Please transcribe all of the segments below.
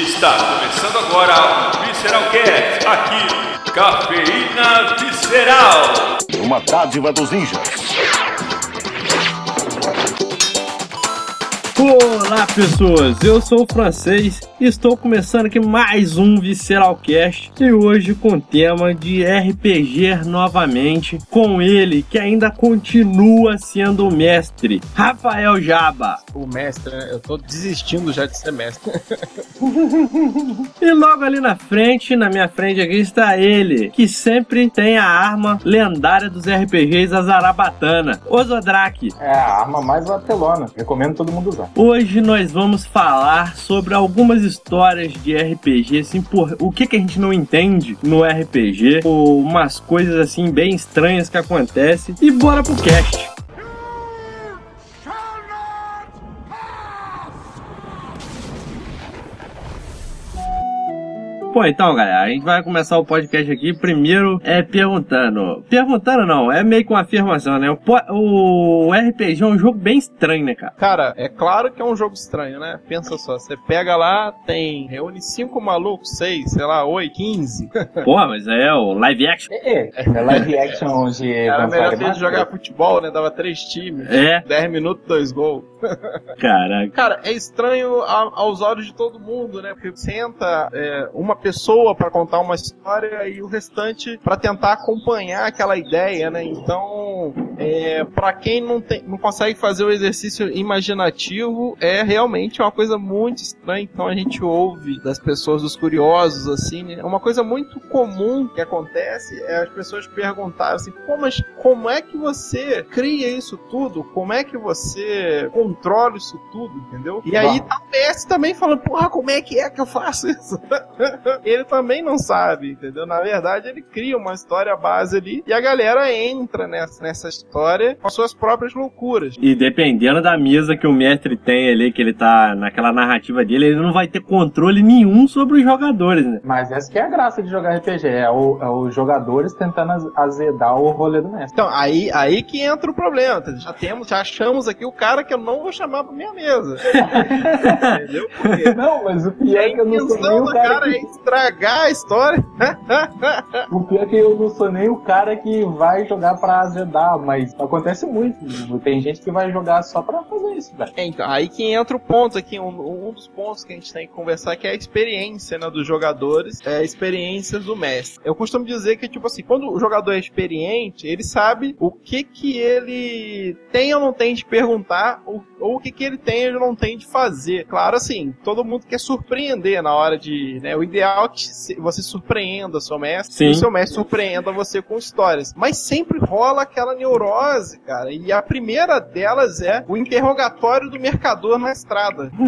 Está começando agora o Visceral Cast, aqui, Cafeína Visceral. Uma dádiva dos ninjas. Olá pessoas, eu sou o Francês estou começando aqui mais um Visceralcast e hoje com o tema de RPG novamente, com ele que ainda continua sendo o mestre, Rafael Jaba. O mestre, né? Eu tô desistindo já de ser mestre. E logo ali na frente, na minha frente aqui está ele, que sempre tem a arma lendária dos RPGs, a Zarabatana, o Zodrak. É a arma mais apelona. Recomendo todo mundo usar. Hoje nós vamos falar sobre algumas histórias de RPG, assim, por o que, que a gente não entende no RPG, ou umas coisas assim bem estranhas que acontecem. E bora pro cast. Bom, então, galera, a gente vai começar o podcast aqui primeiro é perguntando. Perguntando não, é meio com afirmação, né? O, o RPG é um jogo bem estranho, né, cara? Cara, é claro que é um jogo estranho, né? Pensa só, você pega lá, tem. reúne cinco malucos, seis, sei lá, oito, quinze. Porra, mas é o live action. É, é live action de Era melhor ter de jogar futebol, né? Dava três times. É, 10 minutos, dois gols. caraca. Cara, é estranho aos olhos de todo mundo, né? Porque senta é, uma pessoa pra contar uma história e o restante pra tentar acompanhar aquela ideia, né? Então, é, para quem não, tem, não consegue fazer o exercício imaginativo, é realmente uma coisa muito estranha. Então a gente ouve das pessoas, dos curiosos, assim, né? É uma coisa muito comum que acontece é as pessoas perguntarem assim, pô, mas como é que você cria isso tudo? Como é que você controla isso tudo, entendeu? E aí tá o PS também falando, porra, como é que é que eu faço isso? ele também não sabe, entendeu? Na verdade, ele cria uma história base ali e a galera entra nessa, nessa história com as suas próprias loucuras. E dependendo da mesa que o mestre tem ali, que ele tá naquela narrativa dele, ele não vai ter controle nenhum sobre os jogadores, né? Mas essa que é a graça de jogar RPG, é, o- é os jogadores tentando az- azedar o rolê do mestre. Então, aí, aí que entra o problema. entendeu? Já temos, já achamos aqui o cara que eu não vou chamar pra minha mesa. entendeu? Porque Não, mas o pior é que eu não sou nem o do cara cara que... é estragar a história. O pior é que eu não sou nem o cara que vai jogar pra azedar, mas acontece muito. Tem gente que vai jogar só pra fazer isso, velho. É, então, aí que entra o ponto aqui, um, um dos pontos que a gente tem que conversar que é a experiência né, dos jogadores, é a experiência do mestre. Eu costumo dizer que, tipo assim, quando o jogador é experiente, ele sabe o que que ele tem ou não tem de perguntar, ou, ou o que que ele tem ou não tem de fazer. Claro, assim, todo mundo quer surpreender na hora de, né, o ideal é que você surpreenda seu mestre, Sim. e o seu mestre surpreenda você com histórias. Mas sempre rola aquela neurose, cara, e a primeira delas é o interrogatório do mercador na estrada.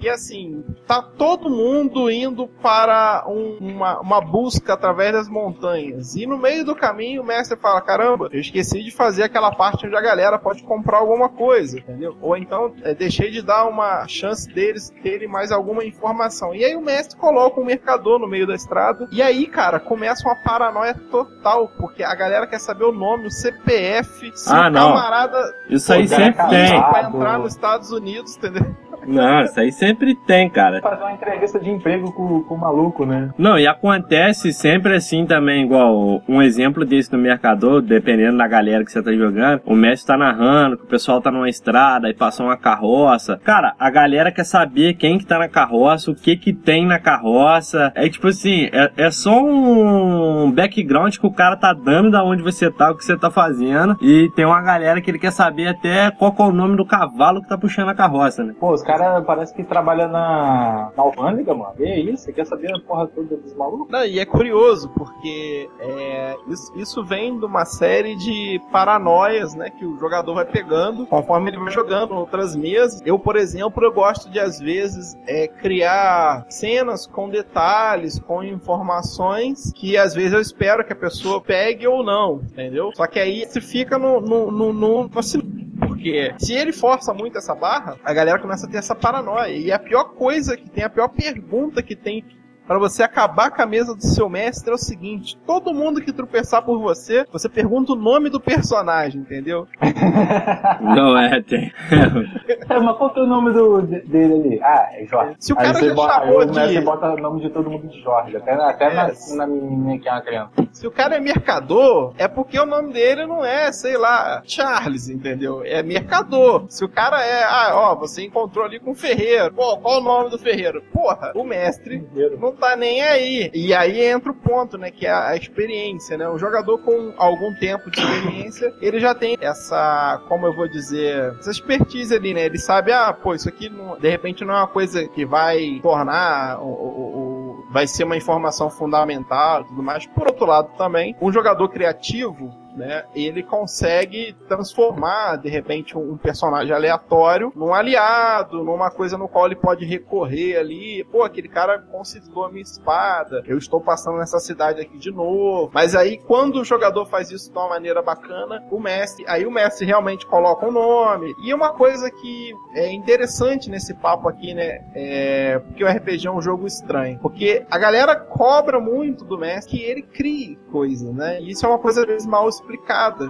E assim, tá todo mundo indo para um- uma, uma busca através das montanhas. E no meio do caminho o mestre fala: caramba, eu esqueci de fazer aquela parte onde a galera pode comprar alguma coisa, entendeu? Ou então é, deixei de dar uma chance deles terem mais alguma informação. E aí o mestre coloca um mercador no meio da estrada. E aí, cara, começa uma paranoia total, porque a galera quer saber o nome, o CPF, se Ah, o camarada Isso aí sempre tem. entrar nos Estados Unidos, entendeu? Não, isso aí sempre tem, cara. Fazer uma entrevista de emprego com, com o maluco, né? Não, e acontece sempre assim também, igual um exemplo desse no mercador, dependendo da galera que você tá jogando, o mestre tá narrando que o pessoal tá numa estrada e passou uma carroça. Cara, a galera quer saber quem que tá na carroça, o que que tem na carroça. É tipo assim, é, é só um background que o cara tá dando da onde você tá, o que você tá fazendo. E tem uma galera que ele quer saber até qual que é o nome do cavalo que tá puxando a carroça, né? Pô, os caras parecem que trabalham na, na alfândega, mano. E isso, você quer saber a porra toda dos malucos? Não, e é curioso, porque é, isso, isso vem de uma série de paranoias, né, que o jogador vai pegando conforme ele vai jogando outras mesas. Eu, por exemplo, eu gosto de, às vezes, é, criar cenas com detalhes, com informações que, às vezes, eu espero que a pessoa pegue ou não, entendeu? Só que aí se fica no, no, no, no, no porque se ele força muito essa barra, a galera começa a ter essa paranoia. E a pior coisa que tem, a pior pergunta que tem para você acabar com a mesa do seu mestre é o seguinte: todo mundo que tropeçar por você, você pergunta o nome do personagem, entendeu? Não é, tem. Mas qual que é o nome do, de- dele ali? Ah, é Jorge. Se o Aí cara você já bota, aí o mestre de- bota o nome de todo mundo de Jorge. Até, até na, É. na menininha que é uma criança. Se o cara é mercador, é porque o nome dele não é, sei lá, Charles, entendeu? É mercador. Se o cara é, ah, ó, você encontrou ali com o Ferreiro. Pô, qual o nome do Ferreiro? Porra, o mestre não tá nem aí. E aí entra o ponto, né, que é a experiência, né? Um jogador com algum tempo de experiência, ele já tem essa, como eu vou dizer, essa expertise ali, né? Ele sabe, ah, pô, isso aqui não- de repente não é uma coisa que vai tornar o- o- o- vai ser uma informação fundamental e tudo mais. Por outro lado, também, um jogador criativo, né, ele consegue transformar, de repente, um um personagem aleatório num aliado, numa coisa no qual ele pode recorrer ali. Pô, aquele cara consertou a minha espada, eu estou passando nessa cidade aqui de novo. Mas aí, quando o jogador faz isso de uma maneira bacana, o mestre, aí o mestre realmente coloca o nome. E uma coisa que é interessante nesse papo aqui, né, é porque o RPG é um jogo estranho. Porque a galera cobra muito do mestre que ele crie coisas, né? E isso é uma coisa às vezes mal explicada.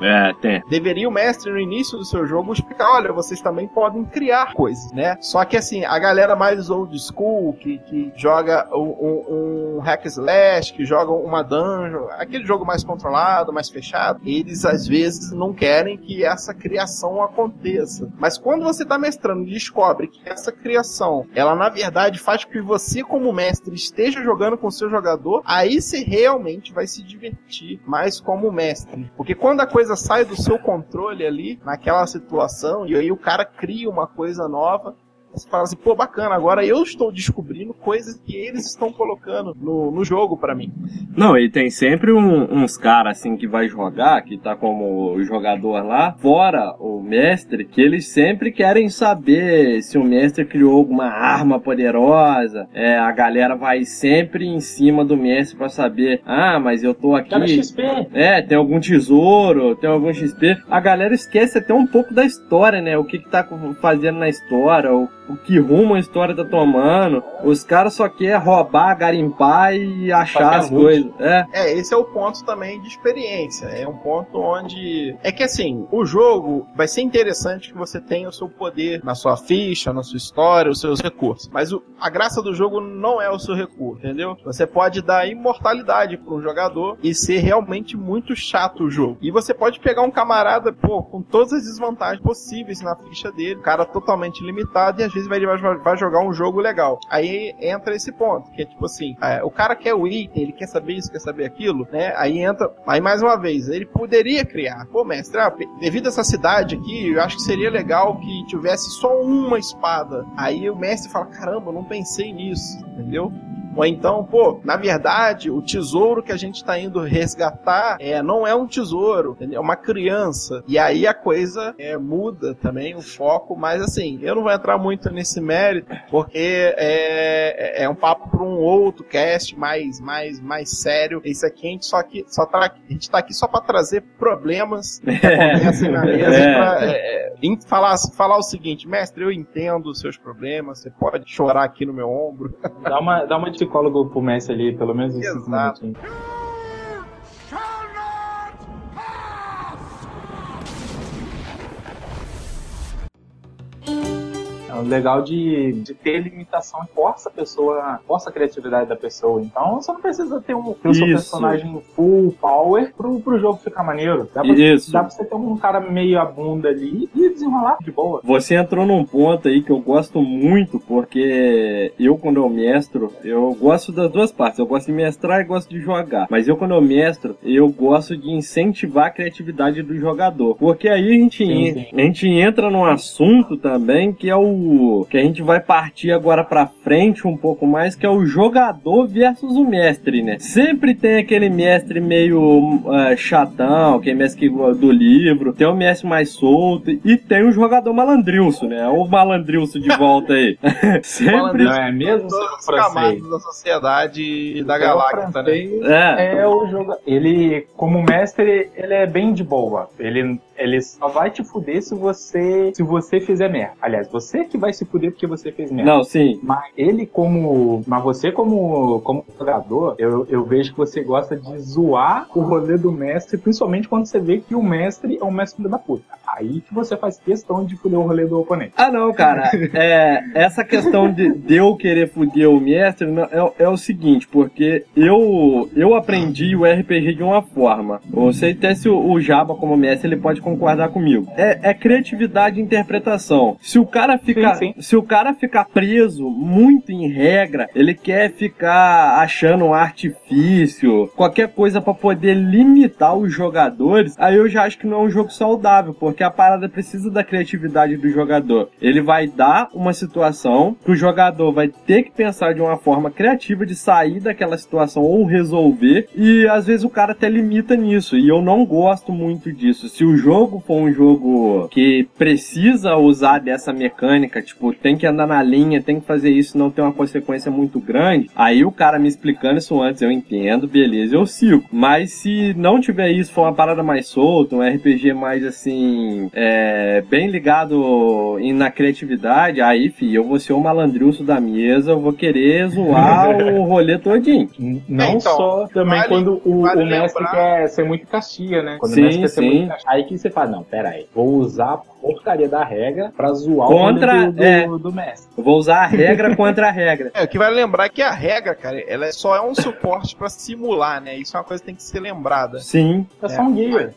É, tem. Deveria o mestre no início do seu jogo explicar, olha, vocês também podem criar coisas, né? Só que assim, a galera mais old school, que, que joga um, um, um hack slash, que joga uma dungeon, aquele jogo mais controlado, mais fechado, eles às vezes não querem que essa criação aconteça. Mas quando você tá mestrando e descobre que essa criação, ela na verdade faz com que você como mestre esteja jogando com o seu jogador, aí você realmente vai se divertir mais como mestre. Porque quando a coisa sai do seu controle ali, naquela situação, e aí o cara cria uma coisa nova, você fala assim, pô, bacana, agora eu estou descobrindo coisas que eles estão colocando no, no jogo pra mim. Não, e tem sempre um- uns caras assim que vai jogar, que tá como jogador lá, fora o mestre, que eles sempre querem saber se o mestre criou alguma arma poderosa. É, a galera vai sempre em cima do mestre pra saber, ah, mas eu tô aqui. XP. É, tem algum tesouro, tem algum XP. A galera esquece até um pouco da história, né? O que que tá fazendo na história, o, o que rumo a história tá tomando. Os caras só querem roubar, garimpar e achar as coisas. É, É, esse é o ponto também de experiência. É um ponto onde. É que assim, o jogo vai ser interessante que você tenha o seu poder na sua ficha, na sua história, os seus recursos. Mas o- a graça do jogo não é o seu recurso, entendeu? Você pode dar imortalidade para um jogador e ser realmente muito chato o jogo. E você pode pegar um camarada, pô, com todas as desvantagens possíveis na ficha dele, um cara totalmente limitado, e às vai, vai, jogar um jogo legal. Aí entra esse ponto, que é tipo assim, é, o cara quer o item, ele quer saber isso, quer saber aquilo, né? Aí entra, aí mais uma vez, ele poderia criar. Pô, mestre, ah, devido a essa cidade aqui, eu acho que seria legal que tivesse só uma espada. Aí o mestre fala, caramba, não pensei nisso, entendeu? Ou então, pô, na verdade, o tesouro que a gente tá indo resgatar é, não é um tesouro, é uma criança. E aí a coisa é, muda também, o foco, mas assim, eu não vou entrar muito nesse mérito, porque é, é um papo para um outro cast mais, mais, mais sério. Esse aqui a gente só, aqui, só tá, a gente tá aqui só para trazer problemas que acontecem na mesa É. pra, é, em- falar, falar o seguinte, mestre, eu entendo os seus problemas, você pode chorar aqui no meu ombro. Dá uma, dá uma de psicólogo pro Messi ali, pelo menos uns 5 Exato. minutinhos. O legal de, de ter limitação força a pessoa, força a criatividade da pessoa. Então você não precisa ter, um, ter o seu personagem full power pro, pro jogo ficar maneiro. Dá pra, Isso. dá pra você ter um cara meio a bunda ali e desenrolar de boa. Você entrou num ponto aí que eu gosto muito, porque eu, quando eu mestro, eu gosto das duas partes. Eu gosto de mestrar e gosto de jogar. Mas eu, quando eu mestro, eu gosto de incentivar a criatividade do jogador. Porque aí a gente, Sim, en- sim. a gente entra num assunto também que é o. que a gente vai partir agora pra frente um pouco mais, que é o jogador versus o mestre, né? Sempre tem aquele mestre meio eh, chatão, aquele mestre que- do livro, tem o mestre mais solto e tem o jogador malandrilso, né? O malandrilso de volta aí. Sempre. Não é mesmo, Todas as francês? camadas da sociedade e da O galáxia, né? É. é o jogo. Ele, como mestre, ele é bem de boa. Ele, ele só vai te fuder se você se você fizer merda. Aliás, você que que vai se fuder porque você fez merda. Não, sim. Mas ele como. Mas você como, como jogador, eu, eu vejo que você gosta de zoar o rolê do mestre, principalmente quando você vê que o mestre é um mestre da puta. Aí que você faz questão de fuder o rolê do oponente. Ah, não, cara. É, essa questão de, de eu querer fuder o mestre não, é, é o seguinte, porque eu, eu aprendi o RPG de uma forma. Eu sei até se o, o Jaba, como mestre, ele pode concordar comigo. É, é criatividade e interpretação. Se o cara fica, Sim, se o cara ficar preso muito em regra, ele quer ficar achando um artifício, qualquer coisa pra poder limitar os jogadores, aí eu já acho que não é um jogo saudável, porque a parada precisa da criatividade do jogador. Ele vai dar uma situação que o jogador vai ter que pensar de uma forma criativa de sair daquela situação ou resolver, e às vezes o cara até limita nisso, e eu não gosto muito disso. Se o jogo for um jogo que precisa usar dessa mecânica, tipo, tem que andar na linha, tem que fazer isso, não tem uma consequência muito grande, aí o cara me explicando isso antes, eu entendo, beleza, eu sigo. Mas se não tiver isso, for uma parada mais solta, um RPG mais assim, é, bem ligado em, na criatividade, aí, fi, eu vou ser o malandrilso da mesa, eu vou querer zoar o rolê todinho. Não É, então, só também vale- quando o, vale o mestre lembrar- quer ser muito caxia, né? Quando Sim, o mestre quer ser sim. muito caxia. Aí que você fala, não, pera aí, vou usar porcaria da regra pra zoar Contra- o do, do, é. do mestre. Eu vou usar a regra contra a regra. É, o que vai lembrar é que a regra, cara, ela é só é um suporte pra simular, né? Isso é uma coisa que tem que ser lembrada. Sim. É só um guia.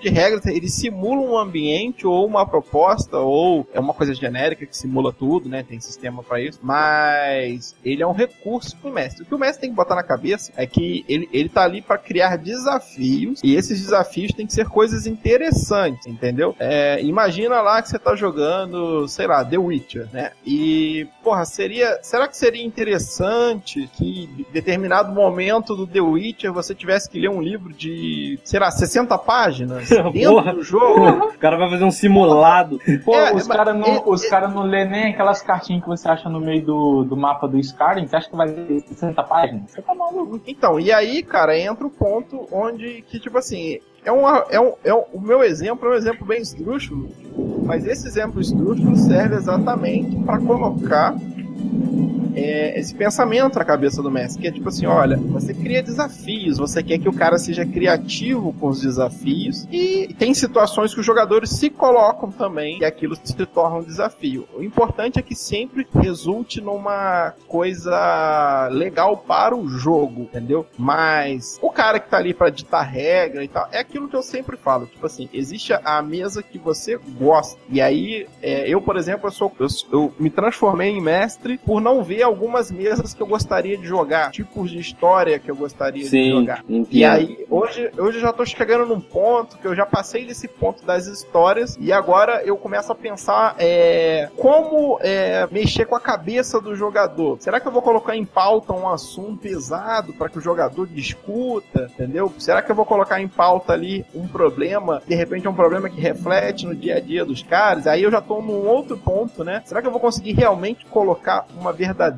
De regra, ele simula um ambiente ou uma proposta, ou é uma coisa genérica que simula tudo, né? Tem sistema pra isso. Mas ele é um recurso pro mestre. O que o mestre tem que botar na cabeça é que ele, ele tá ali pra criar desafios, e esses desafios têm que ser coisas interessantes, entendeu? É, imagina lá que você tá jogando, sei lá, The Witcher, né? E, porra, seria. Será que seria interessante que em determinado momento do The Witcher você tivesse que ler um livro de, sei lá, 60 páginas dentro Porra. do jogo? O cara vai fazer um simulado. Pô, É, os caras não, é- os cara não lê nem aquelas cartinhas que você acha no meio do, do mapa do Skyrim. Você acha que vai ler 60 páginas? Você tá maluco. Então, e aí, cara, entra o ponto onde que, tipo assim, é, uma, é, um, é um, o meu exemplo é um exemplo bem esdrúxulo, mas esse exemplo esdrúxulo serve exatamente para colocar é, esse pensamento na cabeça do mestre, que é tipo assim, olha, você cria desafios, você quer que o cara seja criativo com os desafios, e tem situações que os jogadores se colocam também, e aquilo se torna um desafio. O importante é que sempre resulte numa coisa legal para o jogo, entendeu? Mas o cara que tá ali para ditar regra e tal, é aquilo que eu sempre falo, tipo assim, existe a mesa que você gosta, e aí, é, eu, por exemplo, eu, sou, eu, eu me transformei em mestre por não ver algumas mesas que eu gostaria de jogar, tipos de história que eu gostaria de Sim, jogar. entendo. E aí, hoje, hoje eu já tô chegando num ponto que eu já passei desse ponto das histórias e agora eu começo a pensar é, como é, mexer com a cabeça do jogador. Será que eu vou colocar em pauta um assunto pesado para que o jogador discuta, entendeu? Será que eu vou colocar em pauta ali um problema, de repente é um problema que reflete no dia a dia dos caras? Aí eu já tô num outro ponto, né? Será que eu vou conseguir realmente colocar uma verdadeira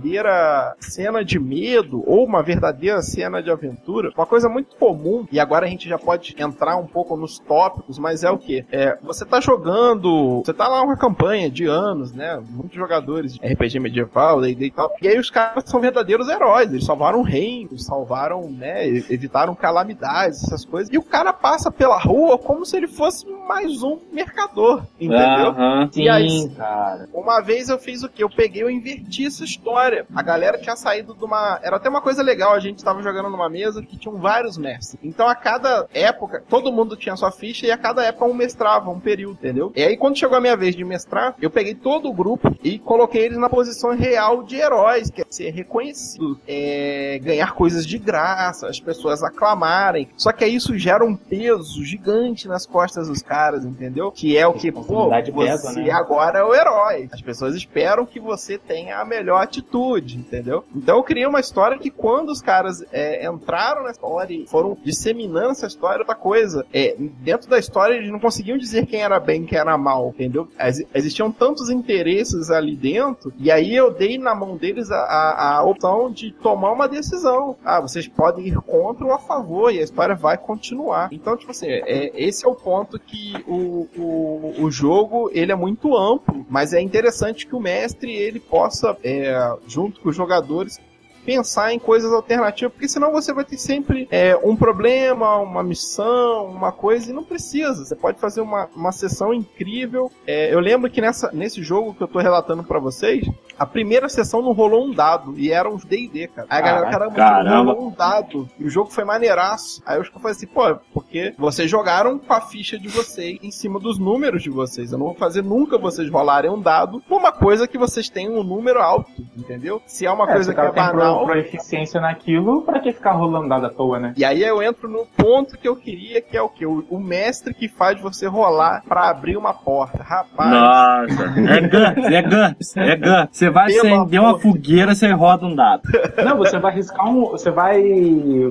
cena de medo ou uma verdadeira cena de aventura? Uma coisa muito comum, e agora a gente já pode entrar um pouco nos tópicos, mas é o que? É, você tá jogando, você tá lá uma campanha de anos, né? Muitos jogadores de RPG medieval, D&D e tal, e aí os caras são verdadeiros heróis, eles salvaram reinos, salvaram, né, evitaram calamidades, essas coisas, e o cara passa pela rua como se ele fosse mais um mercador, entendeu? E aí, Sim, cara. uma vez eu fiz o que? Eu peguei, eu inverti essa história. A galera tinha saído de uma. Era até uma coisa legal, a gente tava jogando numa mesa que tinham vários mestres. Então a cada época, todo mundo tinha sua ficha e a cada época um mestrava, um período, entendeu? E aí quando chegou a minha vez de mestrar, eu peguei todo o grupo e coloquei eles na posição real de heróis, que é ser reconhecido, é, ganhar coisas de graça, as pessoas aclamarem. Só que aí isso gera um peso gigante nas costas dos caras, entendeu? Que é o que, pô, você pesa, né? agora é o herói. As pessoas esperam que você tenha a melhor atitude, entendeu? Então eu criei uma história que quando os caras é, entraram na história e foram disseminando essa história, outra coisa, é, dentro da história eles não conseguiam dizer quem era bem quem era mal, entendeu? Ex- existiam tantos interesses ali dentro, e aí eu dei na mão deles a, a, a opção de tomar uma decisão. Ah, vocês podem ir contra ou a favor, e a história vai continuar. Então, tipo assim, é, esse é o ponto que que o, o, o jogo ele é muito amplo, mas é interessante que o mestre ele possa, é, junto com os jogadores, pensar em coisas alternativas, porque senão você vai ter sempre é, um problema, uma missão, uma coisa, e não precisa. Você pode fazer uma, uma sessão incrível. É, eu lembro que nessa, nesse jogo que eu tô relatando para vocês, a primeira sessão não rolou um dado, e era uns D&D, cara. Aí a galera, caramba, caramba. rolou um dado, e o jogo foi maneiraço. Aí eu falei assim, pô, porque vocês jogaram com a ficha de vocês em cima dos números de vocês. Eu não vou fazer nunca vocês rolarem um dado por uma coisa que vocês têm um número alto, entendeu? Se é uma É, coisa que é banal... pro, pro eficiência naquilo, pra que ficar rolando dado à toa, né? E aí eu entro no ponto que eu queria, que é o que? O, o mestre que faz você rolar pra abrir uma porta. Rapaz, Nossa, é GURPS, é GURPS, é GURPS. Você vai Pelo acender uma fogueira, você roda um dado. Não, você vai riscar um. Você vai.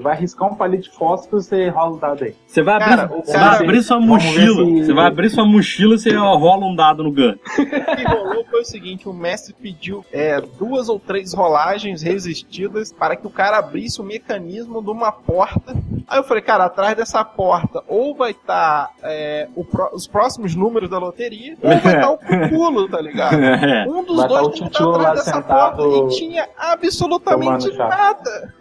Vai riscar um palito de fósforo você rola o dado aí. Você vai Cara, abrir, o você cara- vai abrir sua mochila. se- Você vai abrir sua mochila e você rola um dado no GURPS. o que rolou foi o seguinte: o mestre pediu é, duas ou três rolagens para que o cara abrisse o mecanismo de uma porta. Aí eu falei, cara, atrás dessa porta ou vai estar os próximos números da loteria, ou vai estar o cuculo, tá ligado? É. Um dos Vai dois tá o tem que estar lá atrás dessa sentado porta e tinha absolutamente nada.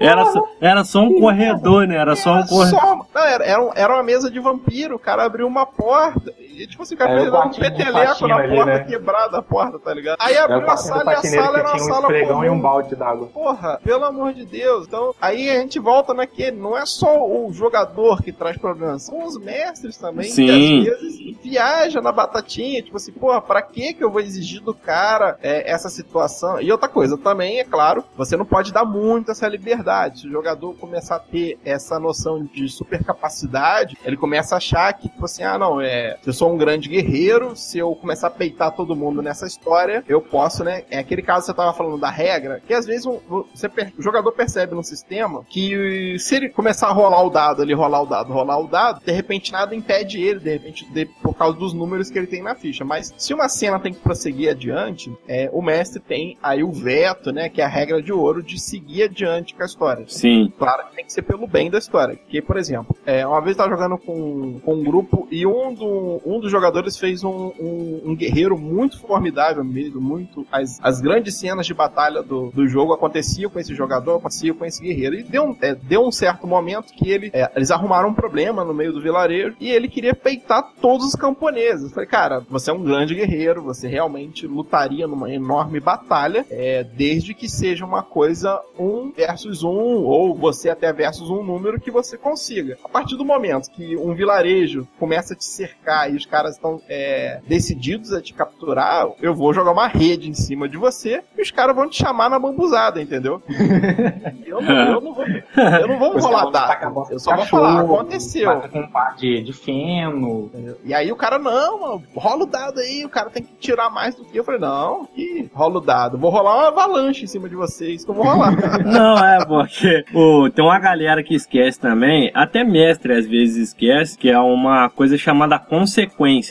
Era, só, era só um corredor, né? Era só um corredor. Só- não, era, era, era uma mesa de vampiro, o cara abriu uma porta. E tipo assim, o cara É, fez um peteleco na ali, porta, né? quebrada a porta, tá ligado? Aí abriu a sala e a sala era uma tinha um sala esfregão e um comum. balde d'água. Porra, pelo amor de Deus. Então, aí a gente volta naquele. Não é só o jogador que traz problemas, são os mestres também. Sim. Que às vezes viaja na batatinha. Tipo assim, porra, pra que que eu vou exigir do cara é, essa situação? E outra coisa, também, é claro, você não pode dar muito essa liberdade. Se o jogador começar a ter essa noção de supercapacidade, ele começa a achar que, tipo assim, ah, não, é. Eu sou um grande guerreiro, se eu começar a peitar todo mundo nessa história, eu posso, né? É aquele caso que você tava falando da regra, que às vezes um- você o jogador percebe no sistema que se ele começar a rolar o dado, ele rolar o dado, rolar o dado, de repente nada impede ele, de repente, de- por causa dos números que ele tem na ficha. Mas se uma cena tem que prosseguir adiante, é, o mestre tem aí o veto, né? Que é a regra de ouro de seguir adiante com a história. Sim. Claro que tem que ser pelo bem da história. Porque, por exemplo, é, uma vez eu tava jogando com, com um grupo e um, do, um dos jogadores fez um, um, um guerreiro muito formidável mesmo, muito. As, as grandes cenas de batalha do, do jogo aconteciam com esse jogador, aconteciam com esse guerreiro. E deu um, é, deu um certo momento que ele, é, eles arrumaram um problema no meio do vilarejo e ele queria peitar todos os camponeses. Falei, cara, você é um grande guerreiro, você realmente lutaria numa enorme batalha, é, desde que seja uma coisa um versus um, ou você até versus um número que você consiga. A partir do momento que um vilarejo começa a te cercar e os caras estão é, decididos a te capturar, eu vou jogar uma rede em cima de você e os caras vão te chamar na bambuzada, entendeu? eu, não, eu não vou, eu não vou rolar dado. bosta Eu só vou falar, aconteceu. com um par de, de feno. E aí o cara, não, mano, rola o dado aí, o cara tem que tirar mais do que eu. falei, não, que rola o dado. Vou rolar uma avalanche em cima de vocês que eu vou rolar. Não, é porque o, tem uma galera que esquece também, até mestre às vezes esquece, que é uma coisa chamada consequência,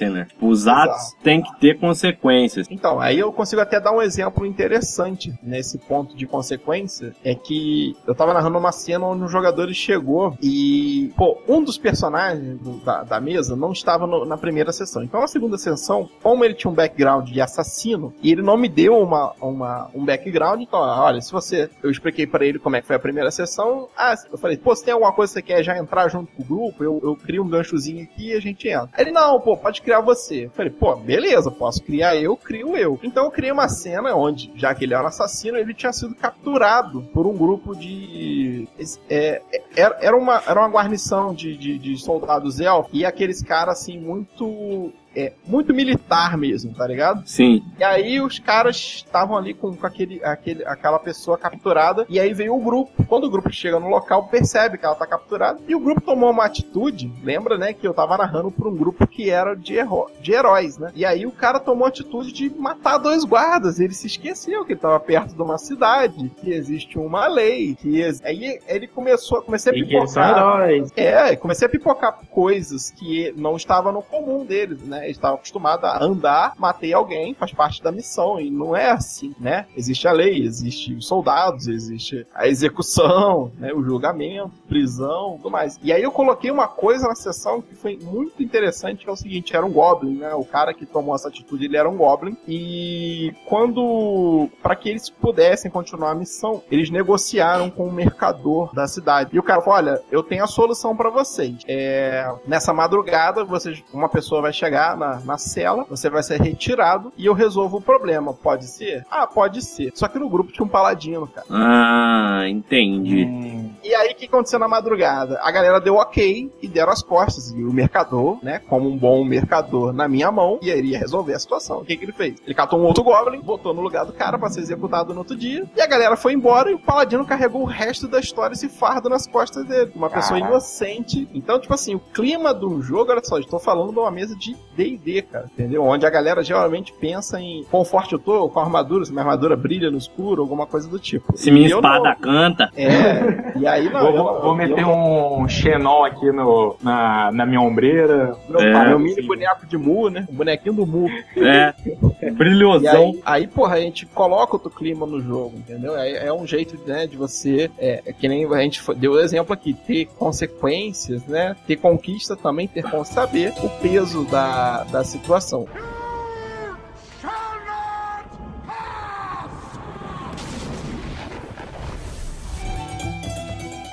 né? Tipo, Os atos Exato. têm que ter consequências. Então, aí eu consigo até dar um exemplo interessante nesse ponto de consequência. É que eu tava narrando uma cena onde um jogador chegou e, pô, um dos personagens do- da, da mesa não estava no- na primeira sessão. Então, na segunda sessão, como ele tinha um background de assassino e ele não me deu uma, uma, um background, então, olha, se você. Eu expliquei pra ele como é que foi a primeira sessão. Ah, eu falei, pô, se tem alguma coisa que você quer já entrar junto com o grupo, eu, eu crio um ganchozinho aqui e a gente entra. Ele, não, pô, pode criar você. Eu falei, pô, beleza, posso criar eu, crio eu. Então eu criei uma cena onde, já que ele era um assassino, ele tinha sido capturado por um grupo de. é, é, era, era, uma, era uma guarnição de, de, de soldados elfos e aqueles caras assim, muito. É, muito militar mesmo, tá ligado? Sim. E aí os caras estavam ali com, com aquele, aquele, aquela pessoa capturada. E aí veio o grupo. Quando o grupo chega no local, percebe que ela tá capturada. E o grupo tomou uma atitude. Lembra, né? Que eu tava narrando pra um grupo que era de, heró- de heróis, né? E aí o cara tomou a atitude de matar dois guardas. Ele se esqueceu que ele tava perto de uma cidade, que existe uma lei. Que ex- Aí ele começou, comecei a E que eles são pipocar. heróis. É, comecei a pipocar coisas que não estavam no comum deles, né? Eles estavam acostumados a andar, matei alguém, faz parte da missão. E não é assim, né? Existe a lei, existe os soldados, existe a execução, né? o julgamento, prisão, tudo mais. E aí eu coloquei uma coisa na sessão que foi muito interessante, que é o seguinte, era um Goblin, né? O cara que tomou essa atitude, ele era um Goblin. E quando, para que eles pudessem continuar a missão, eles negociaram com o mercador da cidade. E o cara falou, olha, eu tenho a solução para vocês. É, nessa madrugada, vocês, uma pessoa vai chegar na, na cela, você vai ser retirado e eu resolvo o problema. Pode ser? Ah, pode ser. Só que no grupo tinha um paladino, cara. Ah, entendi. Hum, E aí, o que aconteceu na madrugada? A galera deu ok e deram as costas. E o mercador, né, como um bom mercador na minha mão, e iria resolver a situação. O que, que ele fez? Ele catou um outro Goblin, botou no lugar do cara pra ser executado no outro dia, e a galera foi embora e o Paladino carregou o resto da história esse fardo nas costas dele. Uma pessoa Caraca. inocente. Então, tipo assim, o clima do jogo, olha só, estou falando de uma mesa de D&D, cara, entendeu? Onde a galera geralmente pensa em quão forte eu tô, com a armadura, se minha armadura brilha no escuro, alguma coisa do tipo. Se minha espada não. canta. É, e aí não. vou, eu- vou- meter eu- um xenon aqui no, na, na minha ombreira. Meu, É, pai, meu mini boneco de Mu, né? O bonequinho do Mu. É. E Brilhosão. aí, aí, porra, a gente coloca outro clima no jogo, entendeu? É, é um jeito, né, de você, é, é que nem a gente deu o exemplo aqui, ter consequências, né? Ter conquista também, ter como saber o peso da, da situação.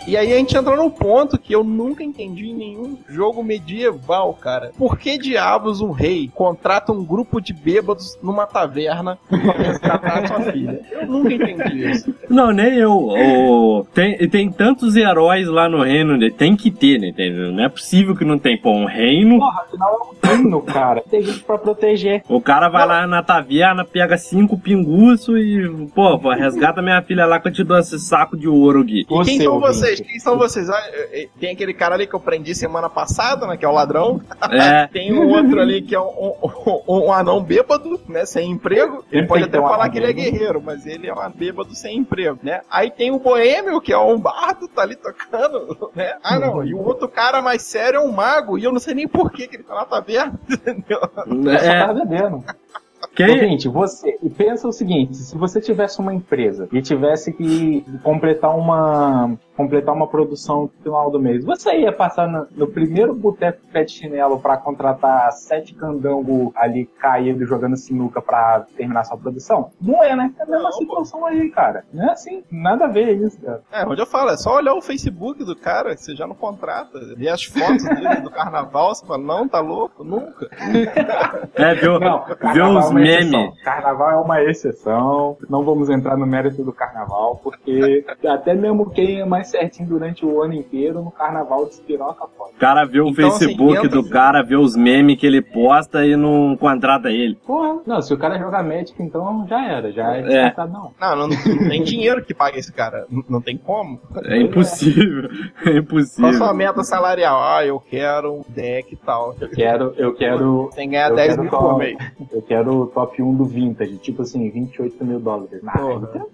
E aí a gente entra num ponto que eu nunca entendi em nenhum jogo medieval, cara. Por que diabos um rei contrata um grupo de bêbados numa taverna pra resgatar sua filha? Eu nunca entendi isso. Não, nem eu. O- tem, tem tantos heróis lá no reino, né? tem que ter, né? entendeu? Não é possível que não tem. Pô, um reino, Porra, afinal é um reino, cara. Tem gente pra proteger. o cara vai lá na taverna, pega cinco pinguços e, pô, pô, resgata minha filha lá que eu te dou esse saco de ouro aqui. E quem são ouvinte. Vocês? Quem são vocês? Ah, Tem aquele cara ali que eu prendi semana passada, né? Que é o ladrão. É. Tem um outro ali que é um, um- um- anão bêbado, né? Sem emprego. Ele pode até um falar que ele é guerreiro, mas ele é um bêbado sem emprego, né? Aí tem o boêmio, que é um bardo, tá ali tocando, né? Ah, não. E o outro cara mais sério é um mago. E eu não sei nem por que, que ele tá na taverna, entendeu? Eu só É, tava bebendo. quem, Ouvinte, você. E pensa o seguinte: se você tivesse uma empresa e tivesse que completar uma. Completar uma produção no final do mês, você ia passar no, no primeiro boteco pé de chinelo pra contratar sete candango ali caído jogando sinuca pra terminar sua produção? Não é, né? É a mesma Não, pô. situação aí, cara. Não é assim, nada a ver isso, cara. É, onde eu falo, é só olhar o Facebook do cara, que você já não contrata. Ver as fotos dele do carnaval, você fala, não, tá louco? Nunca. é, viu, Não, viu os é memes. Carnaval é uma exceção. Não vamos entrar no mérito do carnaval, porque até mesmo quem é mais certinho durante o ano inteiro, no carnaval despiroca foda. O cara vê o Então, assim, Facebook entra- do cara, vê os memes que ele posta e não contrata ele. Porra, não, se o cara jogar Magic, então já era, já é É. descartado, não. Não, não, não tem dinheiro que pague esse cara. N- Não tem como. É impossível. É Qual a impossível. sua meta salarial? Ah, eu quero um deck e tal. Eu quero, eu quero, Sem ganhar Eu 10 quero mil só- por mês. eu quero o top 1 do Vintage, tipo assim, 28 mil dólares. Ah, Porra. então